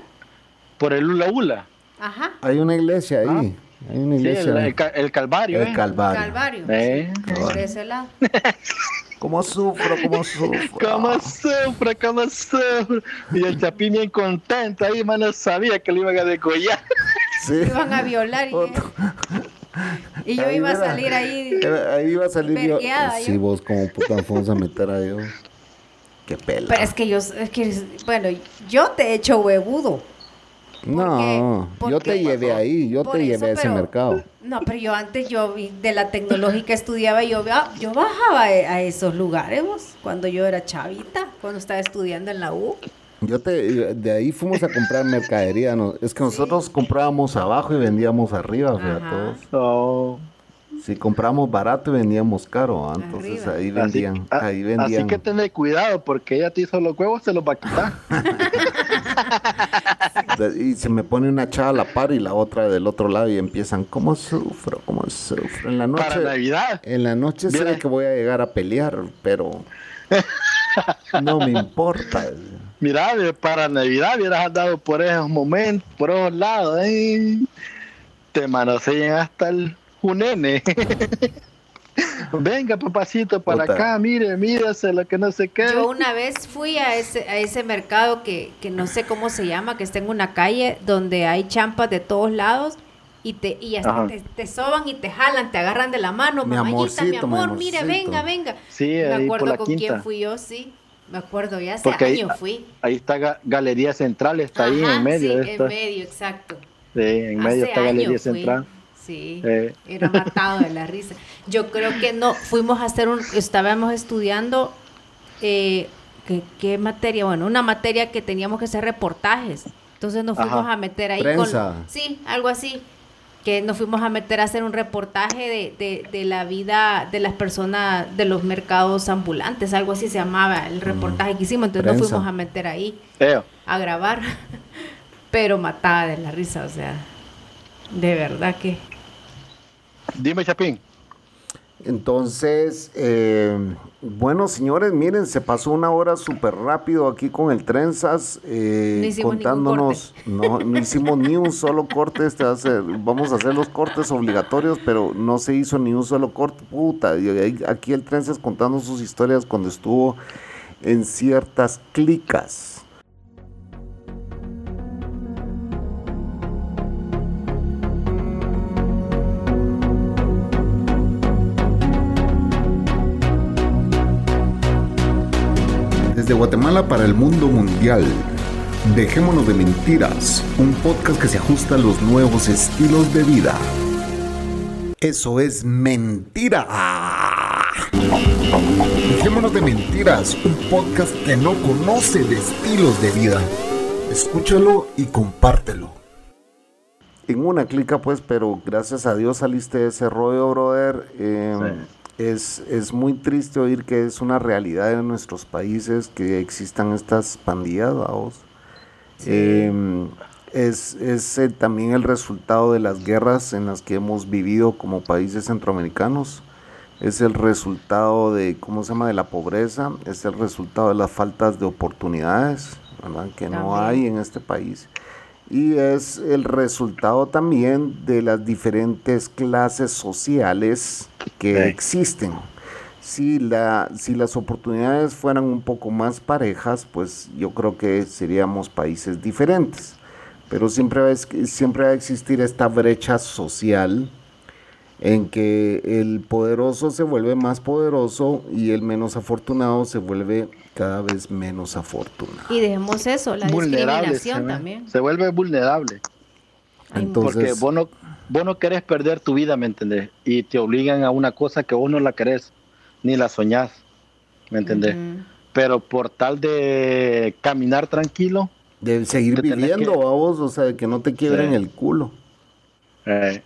Por el Ula Ula. Ajá, Hay una iglesia ahí. Hay una Sí, iglesia. el, el ca- el Calvario. El ¿eh? Calvario. Calvario. Eh. sí, por ese lado. ¿Cómo sufro? ¿Cómo sufro? ¿Cómo sufre? ¿Cómo sufre? Y el Chapín bien contento ahí, mano, sabía que le iban a degollar. Sí. Me iban a violar y, Otro. y yo Ahí iba a era. salir ahí. Eh, Ahí iba a salir yo. Sí, yo. vos como puta fuimos a meter a Dios. Qué pela. Pero es que yo, es que, bueno, yo te he hecho huevudo. No, ¿Por yo te llevé ahí, yo te eso, llevé a ese pero- mercado. No, pero yo antes yo vi de la tecnológica estudiaba y yo, yo bajaba a, a esos lugares vos, cuando yo era chavita, cuando estaba estudiando en la U. Yo te, de ahí fuimos a comprar mercadería. no, es que nosotros comprábamos abajo y vendíamos arriba, fíjate Ajá. todos. Oh. Si compramos barato y vendíamos caro, ah, entonces Arriba. ahí Así, vendían, a- ahí así vendían. que tener cuidado porque ella te hizo los huevos, se los va a quitar. Y se me pone una chava a la par y la otra del otro lado y empiezan, ¿cómo sufro? ¿Cómo sufro? En la Para noche, Navidad. en la noche sé que voy a llegar a pelear, pero no me importa. Mira, para Navidad hubieras andado por esos momentos, por esos lados. ¿eh? Te manosean hasta el junene. Venga, papacito, para Puta. acá, mire, mírase lo que no se qué. Yo una vez fui a ese, a ese mercado que, que no sé cómo se llama, que está en una calle donde hay champas de todos lados y te y hasta te, te soban y te jalan, te agarran de la mano, Mi mamallita, mi amorcito, mi amor, mire, amorcito. venga, venga. Sí, Me ahí por acuerdo la con quinta. quién fui yo, sí. Me acuerdo, ya hace Porque ahí- años fui. Ahí está Ga- Galería Central, está ahí en medio sí, de esto. en medio, exacto. Sí, en medio Hace está Galería fui. Central. Sí, Eh. era matado de la risa. Yo creo que no, fuimos a hacer un, estábamos estudiando, eh, ¿qué, qué materia? Bueno, una materia que teníamos que hacer reportajes. Entonces nos fuimos Ajá. a meter ahí Prensa. con... Sí, algo así. Que nos fuimos a meter a hacer un reportaje de, de- de la vida de las personas de los mercados ambulantes, algo así se llamaba el reportaje que hicimos. Entonces nos Prensa. fuimos a meter ahí a grabar. Pero matada de la risa, o sea, de verdad que... dime, Chapín. Entonces, eh, bueno, señores, miren, se pasó una hora súper rápido aquí con el Trenzas, eh, No contándonos, no, no hicimos ni un solo corte, este va a ser- vamos a hacer los cortes obligatorios, pero no se hizo ni un solo corte, puta, aquí el Trenzas contando sus historias cuando estuvo en ciertas clicas. Desde Guatemala para el mundo mundial. Dejémonos de mentiras, un podcast que se ajusta a los nuevos estilos de vida. Eso es mentira. Dejémonos de mentiras, un podcast que no conoce de estilos de vida. Escúchalo y compártelo. en una clica, pues, pero gracias a Dios saliste de ese rollo, brother. Eh, es, es muy triste oír que es una realidad en nuestros países que existan estas pandillas, vamos. Eh, es es, eh, también el resultado de las guerras en las que hemos vivido como países centroamericanos. Es el resultado de, ¿cómo se llama?, de la pobreza. Es el resultado de las faltas de oportunidades, ¿verdad?, que no hay en este país. Y es el resultado también de las diferentes clases sociales que Sí. existen. Si, la, si las oportunidades fueran un poco más parejas, pues yo creo que seríamos países diferentes. Pero siempre es- siempre va a existir esta brecha social en que el poderoso se vuelve más poderoso y el menos afortunado se vuelve cada vez menos afortunado. Y dejemos eso, la. Se, discriminación también. se vuelve vulnerable. Entonces- Porque vos no, vos no querés perder tu vida, ¿me entendés? Y te obligan a una cosa que vos no la querés, ni la soñás, ¿me entendés? Pero por tal de caminar tranquilo, De seguir viviendo, que- vamos, o sea, de que no te quiebren Sí. el culo. eh,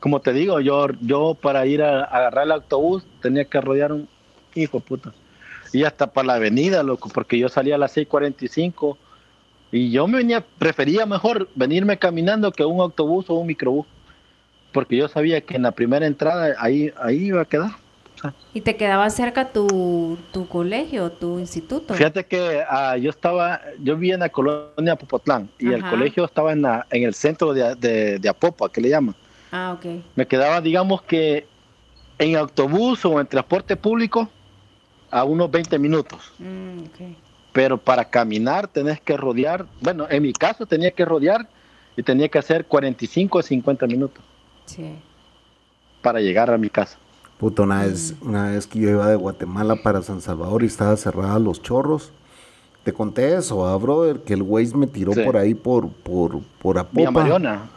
como te digo, yo, yo para ir a, a agarrar el autobús tenía que rodear un hijo de puta. Y hasta para la avenida, loco, porque yo salía a las 6:45 y yo me venía, prefería mejor venirme caminando que un autobús o un microbús. Porque yo sabía que en la primera entrada ahí, ahí iba a quedar. ¿Y te quedaba cerca tu, tu colegio, tu instituto? Fíjate que ah, yo estaba, yo vivía en la colonia Popotlán y el colegio estaba en, la- en el centro de, de, de Apopa, que le llaman. Ah, ok. Me quedaba, digamos que en autobús o en transporte público a unos 20 minutos. Mm. Pero para caminar tenés que rodear, bueno, en mi caso tenía que rodear y tenía que hacer 45 o 50 minutos Sí. para llegar a mi casa. Puta, una vez, una vez que yo iba de Guatemala para San Salvador y estaba cerrada los chorros. Te conté eso, ah, brother, que el Waze me tiró Sí. por ahí por, por, por Vía Apopa. Mariona.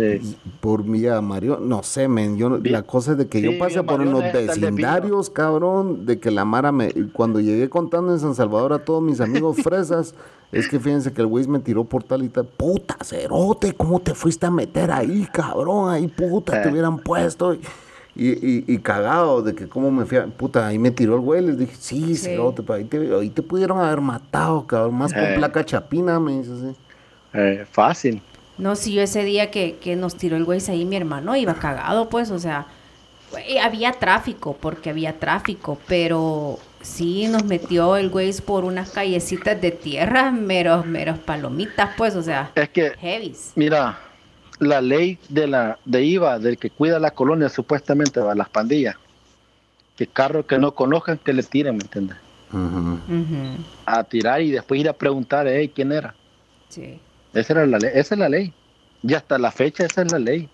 Sí. Por Villa Mariona, no sé, men, yo, la cosa es de que Sí, yo pasé por unos vecindarios, cabrón, de que la Mara me, cuando llegué contando en San Salvador a todos mis amigos fresas, es que fíjense que el Waze me tiró por tal y tal, puta, cerote, ¿cómo te fuiste a meter ahí, cabrón? Ahí, puta, te Eh. hubieran puesto. Y, y, y cagado de que cómo me fui a, puta, ahí me tiró el güey, les dije, sí, Sí. cerote, pero ahí te, ahí te pudieron haber matado, cabrón, más con Eh. placa chapina, me dice así. Eh, fácil. No, si yo ese día que, que nos tiró el güey ahí, mi hermano iba cagado, pues, o sea, había tráfico, porque había tráfico, pero sí nos metió el güey por unas callecitas de tierra, meros, meros palomitas, pues, o sea, Es que heavies. Mira, la ley de la de IVA del que cuida la colonia supuestamente va a las pandillas. Que carros que no conozcan que le tiren, ¿me entiendes? A tirar y después ir a preguntar, hey, ¿quién era? Sí. Esa era la ley, esa es la ley. Y hasta la fecha esa es la ley.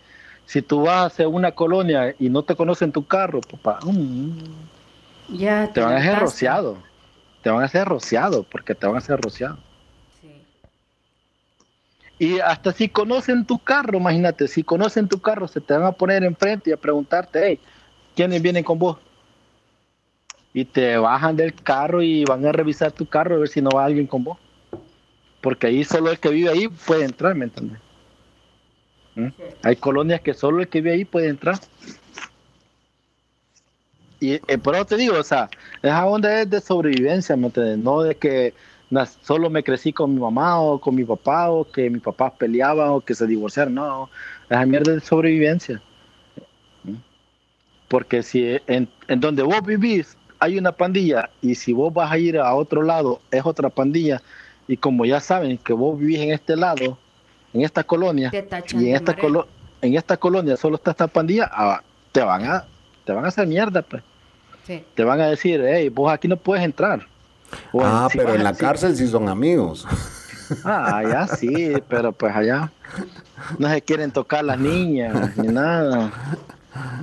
Si tú vas hacia una colonia y no te conocen tu carro, papá, mm, Ya te van a hacer rociado. Te van a hacer rociado, porque te van a hacer rociado. Sí. Y hasta si conocen tu carro, imagínate, si conocen tu carro, se te van a poner enfrente y a preguntarte, hey, ¿quiénes vienen con vos? Y te bajan del carro y van a revisar tu carro a ver si no va alguien con vos. Porque ahí solo el que vive ahí puede entrar, ¿me entiendes? ¿Mm? Hay colonias que solo el que vive ahí puede entrar. Y eh, por eso te digo, o sea, esa onda es de sobrevivencia, ¿me entiendes? No de que solo me crecí con mi mamá o con mi papá o que mis papás peleaban o que se divorciaron, no, esa mierda es de sobrevivencia. ¿Mm? Porque si en, en donde vos vivís hay una pandilla y si vos vas a ir a otro lado es otra pandilla y como ya saben que vos vivís en este lado, en esta colonia, y en esta, colo- en esta colonia solo está esta pandilla, ah, te van a te van a hacer mierda, pues. Sí. Te van a decir, hey, vos aquí no puedes entrar. O Ah, si pero en la cárcel sí son amigos. Ah, allá sí, pero pues allá no se quieren tocar las niñas ni nada.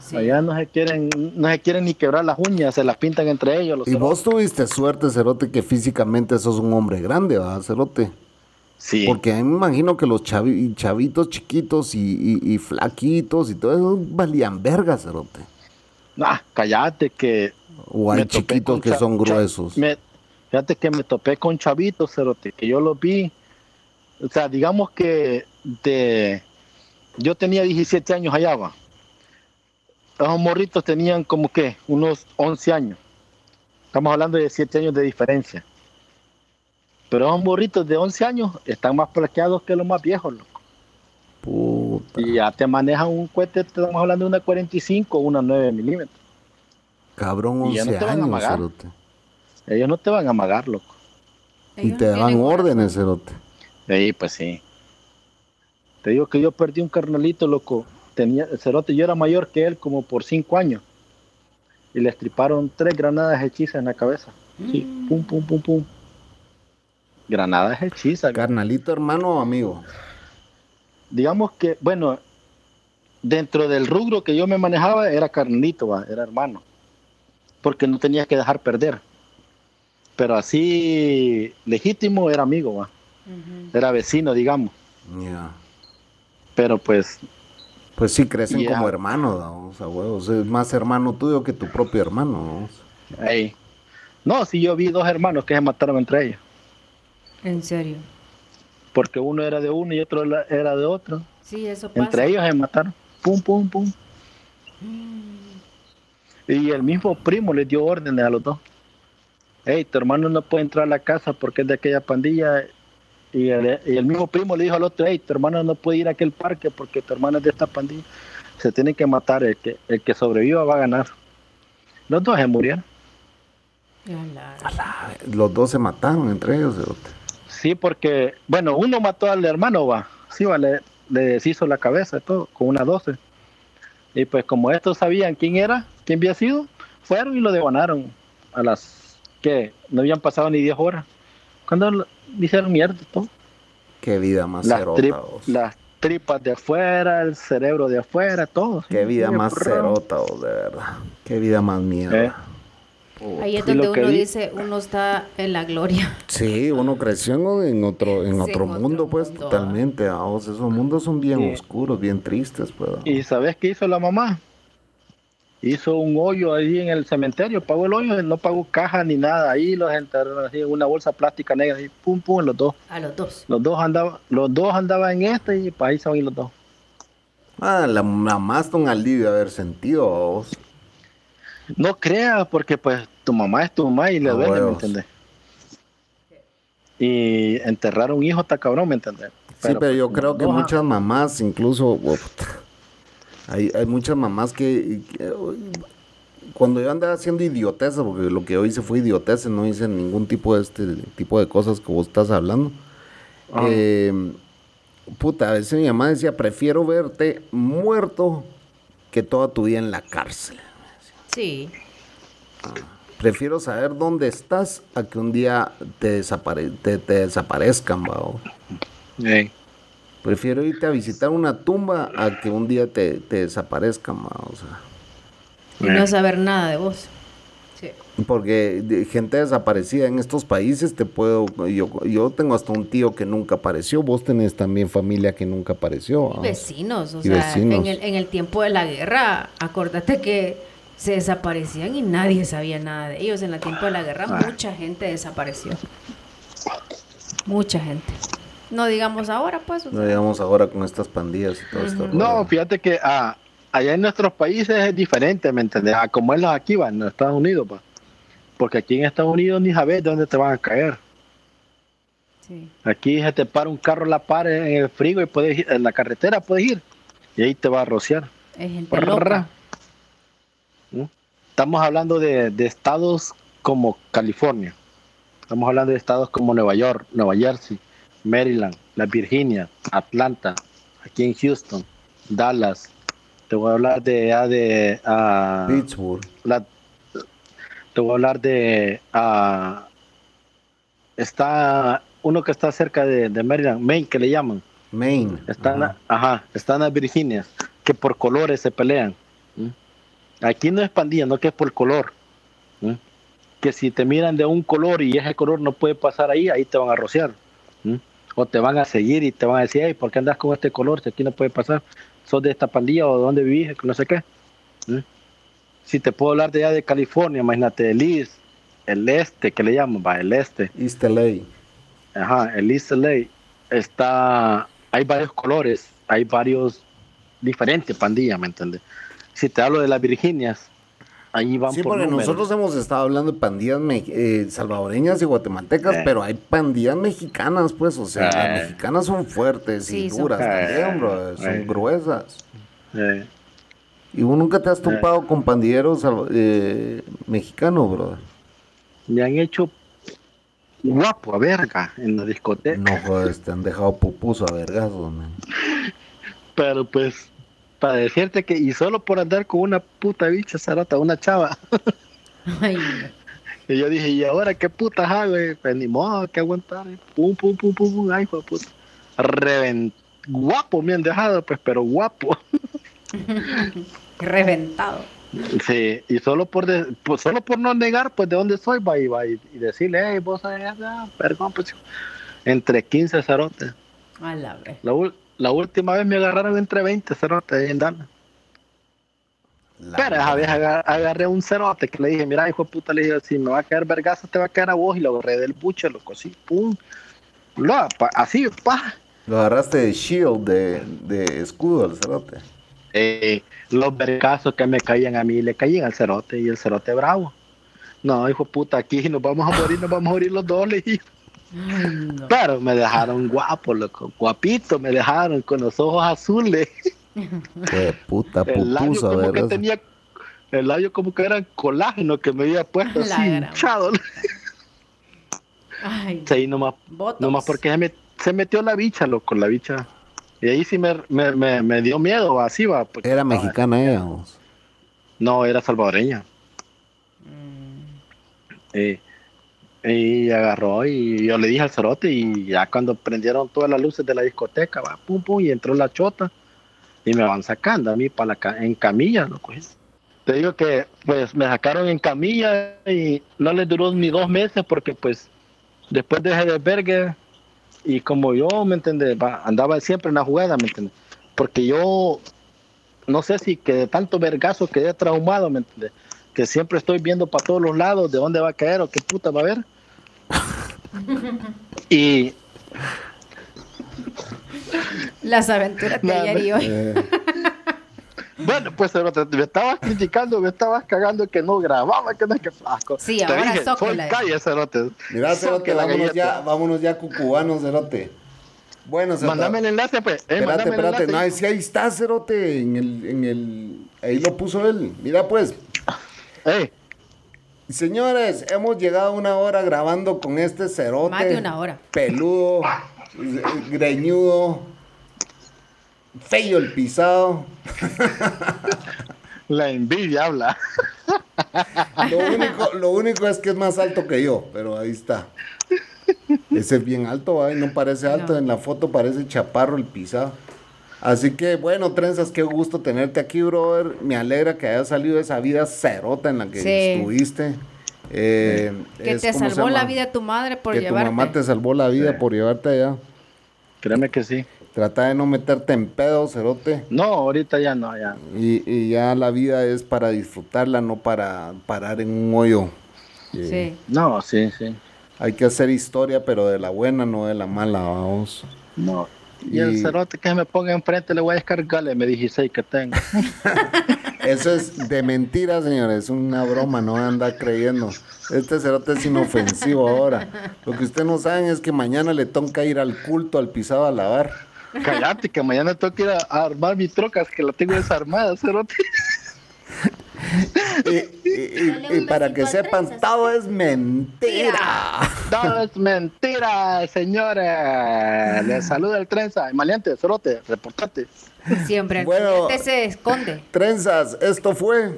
Sí. Allá no se quieren, no se quieren ni quebrar las uñas, se las pintan entre ellos. Los Y vos tuviste suerte, Cerote, que físicamente sos un hombre grande, ¿va, Cerote? sí. Porque a mí me imagino que los chavi- chavitos chiquitos y, y- y flaquitos y todo eso valían verga, Cerote. Ah, cállate que O hay chiquitos que son gruesos. me- fíjate que me topé con chavitos, cerote, que yo los vi. O sea, digamos que de yo tenía 17 años allá, va. Esos morritos tenían como que unos 11 años. Estamos hablando de 7 años de diferencia. Pero esos morritos de 11 años están más plaqueados que los más viejos, loco. Puta. Y ya te manejan un cohete, estamos hablando de una 45 o una 9 milímetros. Cabrón, Y ya no 11 te van a años, amagar. Cerote. Ellos no te van a amagar, loco. Y te no dan órdenes, Cerote. Sí, pues sí. Te digo que yo perdí un carnalito, loco. Tenía, el cerote, yo era mayor que él como por cinco años. Y le estriparon tres granadas hechizas en la cabeza. Sí, pum, pum, pum, pum. Granadas hechizas. Carnalito, hermano o amigo. Digamos que, bueno, dentro del rubro que yo me manejaba era carnalito, va, era hermano. Porque no tenía que dejar perder. Pero así legítimo era amigo, va. Era vecino, digamos. Ya. Pero pues Pues sí, crecen como hermanos, ¿no? o sea, huevos, es más hermano tuyo que tu propio hermano. ¿no? Ey. No, sí, yo vi dos hermanos que se mataron entre ellos. En serio. Porque uno era de uno y otro era de otro. Sí, eso pasa. Entre ellos se mataron. Pum, pum, pum. Y el mismo primo les dio órdenes a los dos. Hey, tu hermano no puede entrar a la casa porque es de aquella pandilla. Y el, y el mismo primo le dijo al otro, hey, tu hermano no puede ir a aquel parque porque tu hermano es de esta pandilla. Se tiene que matar. El que, el que sobreviva va a ganar. Los dos se murieron. Los dos se mataron entre ellos. Sí, porque, bueno, uno mató al hermano, va. Sí, va, le, le deshizo la cabeza y todo, con una 12. Y pues como estos sabían quién era, quién había sido, fueron y lo devanaron a las que no habían pasado ni 10 horas. Cuando hicieron mierda todo. Qué vida más Las, cerota. trip- vos. las tripas de afuera, el cerebro de afuera, todo. Qué sí, vida más cerota, de verdad. Qué vida más mierda. Eh. Ahí es donde uno dice, uno está en la gloria. Sí, uno creció en otro, en Sí, otro en otro mundo, pues, mundo, totalmente. vamos, esos mundos son bien Sí. oscuros, bien tristes, pues. ¿Y sabes qué hizo la mamá? Hizo un hoyo ahí en el cementerio, pagó el hoyo, no pagó caja ni nada, ahí los enterraron así en una bolsa plástica negra, y pum pum, los dos. A los dos. Los dos andaban, los dos andaban en este y para ahí se van los dos. Ah, la, la más un alivio haber sentido, vos. No creas, porque pues tu mamá es tu mamá y le A duele, ¿me entendés? Y enterrar a un hijo está cabrón, ¿me entendés? Sí, pero pues, yo creo que muchas mamás, incluso, oh, hay, hay muchas mamás que, que, cuando yo andaba haciendo idioteces, porque lo que yo hice fue idioteces, no hice ningún tipo de este tipo de cosas que vos estás hablando. Ah. Eh, puta, a veces mi mamá decía, prefiero verte muerto que toda tu vida en la cárcel. Sí. Prefiero saber dónde estás a que un día te, desapare- te, te desaparezcan, ¿va? Ey. Prefiero irte a visitar una tumba a que un día te, te desaparezcan, ma, o sea. Y no saber nada de vos. Sí. Porque de- gente desaparecida en estos países te puedo... Yo, yo tengo hasta un tío que nunca apareció. Vos tenés también familia que nunca apareció. Y ¿ah? vecinos, o Y sea, vecinos. En, el, en el tiempo de la guerra, acordate que se desaparecían y nadie sabía nada de ellos. En el tiempo de la guerra Ah. mucha gente desapareció. Mucha gente. No digamos ahora, pues. o No sea, digamos ahora con estas pandillas y todo esto. No, fíjate que ah, allá en nuestros países es diferente, ¿me entiendes? A como es los aquí, va, en Estados Unidos, pa. Porque aquí en Estados Unidos ni sabes de dónde te van a caer. sí. Aquí se te para un carro, la pared en el frigo y puedes ir, en la carretera puedes ir. Y ahí te va a rociar. Hay gente loca. ¿Mm? Estamos hablando de, de estados como California. Estamos hablando de estados como Nueva York, Nueva Jersey, Maryland, la Virginia, Atlanta, aquí en Houston, Dallas. Te voy a hablar de, de Pittsburgh. la- te voy a hablar de está uno que está cerca de, de Maryland, Maine, que le llaman. Maine. Están, Ajá. ajá, están las Virginias, que por colores se pelean. Aquí no es pandilla, no que es por color. Que si te miran de un color y ese color no puede pasar ahí, ahí te van a rociar. O te van a seguir y te van a decir, hey, ¿por qué andas con este color si aquí no puede pasar? ¿Sos de esta pandilla o de dónde vivís? No sé qué. ¿m? Si te puedo hablar de allá de California, imagínate, el East, el este, que le llaman, va, el este. East LA. Ajá, el East LA está, hay varios colores, hay varios diferentes pandillas, ¿me entiendes? Si te hablo de las Virginias, ahí van Sí, por porque números. nosotros hemos estado hablando de pandillas me- eh, salvadoreñas y guatemaltecas, Eh. pero hay pandillas mexicanas, pues, o sea, Eh. las mexicanas son fuertes y Sí, son duras fuertes. también, bro, son Eh. gruesas. Eh, ¿Y vos nunca te has topado con pandilleros eh, mexicanos, bro? me han hecho guapo a verga en la discoteca, No joder, te han dejado pupuso a vergazos, man. pero pues para decirte que y solo por andar con una puta bicha zarata, una chava, Ay, y yo dije, ¿y ahora qué putas hago? Pues ni modo, que aguantar, pum, pum, pum, pum, pum, ay, hijo de puta, Revent- guapo me han dejado, pues, pero guapo. Reventado. Sí, y solo por, de- pues solo por no negar, pues de dónde soy, va y, va y, decirle, hey, vos perdón, pues entre 15 cerotes. A la vez. La, la última vez me agarraron entre 20 cerotes ahí en. La Pero esa vez agarré un cerote que le dije, mira, hijo de puta, le dije, si me va a caer vergazo, te va a caer a vos, y lo agarré del buche, lo cosí, pum. Lo, pa- así, pa. Lo agarraste de shield, de, de escudo al cerote. Eh, los vergazos que me caían a mí le caían al cerote y el cerote bravo. No, hijo de puta, aquí nos vamos a morir, nos vamos a morir los dos, le dije. No. Pero me dejaron guapo, loco, guapito, me dejaron con los ojos azules. Qué puta El labio pupusa, como que tenía, el labio como que era colágeno que me había puesto La así, gran- hinchado. Ay, Sí, nomás, nomás porque se, met- se metió la bicha, loco, la bicha. Y ahí sí me, me, me, me dio miedo, así va. porque- Era mexicana ella. No, era salvadoreña. Mm. Y agarró y yo le dije al cerote y ya cuando prendieron todas las luces de la discoteca, va, pum, pum, y entró la chota y me van sacando a mí para la en camilla, loco. Te digo que pues me sacaron en camilla y no les duró ni dos meses porque pues después de ese desvergue y como yo, ¿me entiendes? Andaba siempre en la jugada, ¿me entiendes? Porque yo no sé si que de tanto vergazo quedé traumado, ¿me entiendes? Que siempre estoy viendo para todos los lados de dónde va a caer o qué puta va a haber. Y Las aventuras de ayer y hoy. Eh, bueno, pues cerote, me estabas criticando, me estabas cagando que no grababa, que no es que flasco. Sí, Te ahora dije, calle, cerote. Mira, cerote, vámonos galleta. ya, vámonos ya, cucubanos, cerote. Bueno, cerote. Mándame el enlace, pues. Eh, Espérate, espérate, no, enlace. si ahí está, cerote, en el, en el, ahí lo puso él. Mira, pues, Eh, señores, hemos llegado a una hora grabando con este cerote. Más de una hora. Peludo, greñudo, feo el pisado. la envidia habla. Lo único, lo único es que es más alto que yo, pero ahí está. Ese es bien alto, no parece alto, No. en la foto parece chaparro el pisado. Así que bueno, Trenzas, qué gusto tenerte aquí, brother. Me alegra que hayas salido de esa vida cerota en la que Sí. estuviste. Eh, Que es- te ¿cómo se salvó la vida tu madre por que tu llevarte. mamá te salvó la vida Sí. por llevarte allá. Créeme que sí. Trata de no meterte en pedo, cerote. No, ahorita ya no, ya. Y, y ya la vida es para disfrutarla, no para parar en un hoyo. Sí. No, sí, sí. Hay que hacer historia, pero de la buena, no de la mala, vamos. No. Y, el cerote que me ponga enfrente le voy a descargarle me 16 que tengo. Eso es de mentira, señores. Es una broma, no anda creyendo. Este cerote es inofensivo ahora. Lo que ustedes no saben es que mañana le toca ir al culto, al pisado a lavar. Cállate, que mañana tengo que ir a, armar mi trocas, que la tengo desarmada, cerote. y, para que sepan, todo es mentira. Todo es mentira, señores. Les saluda el trenza. Maleante, cerote, reportate. Siempre bueno, se esconde. Trenzas, esto fue.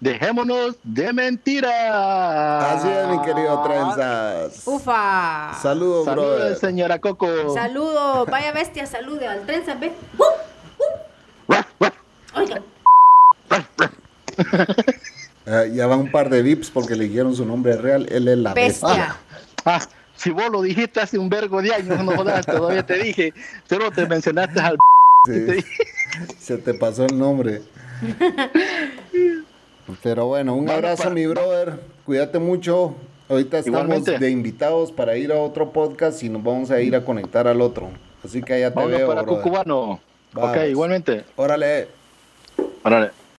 Dejémonos de mentira. Así es, mi querido Trenzas. Ufa. Saludos, Saludos, señora Coco. Saludos. Vaya bestia, salude al Trenzas, ve. Uh, uh. Oiga. Eh, ya va un par de vips porque le dijeron su nombre real. Él es la bestia. Ah, si vos lo dijiste hace un vergo de años, no jodas, todavía te dije. Pero te mencionaste al. Se te pasó el nombre. Pero bueno, un abrazo, mi brother. Cuídate mucho. Ahorita estamos de invitados para ir a otro podcast y nos vamos a ir a conectar al otro. Así que allá te veo. para Cucubano. Ok, igualmente. Órale. Órale.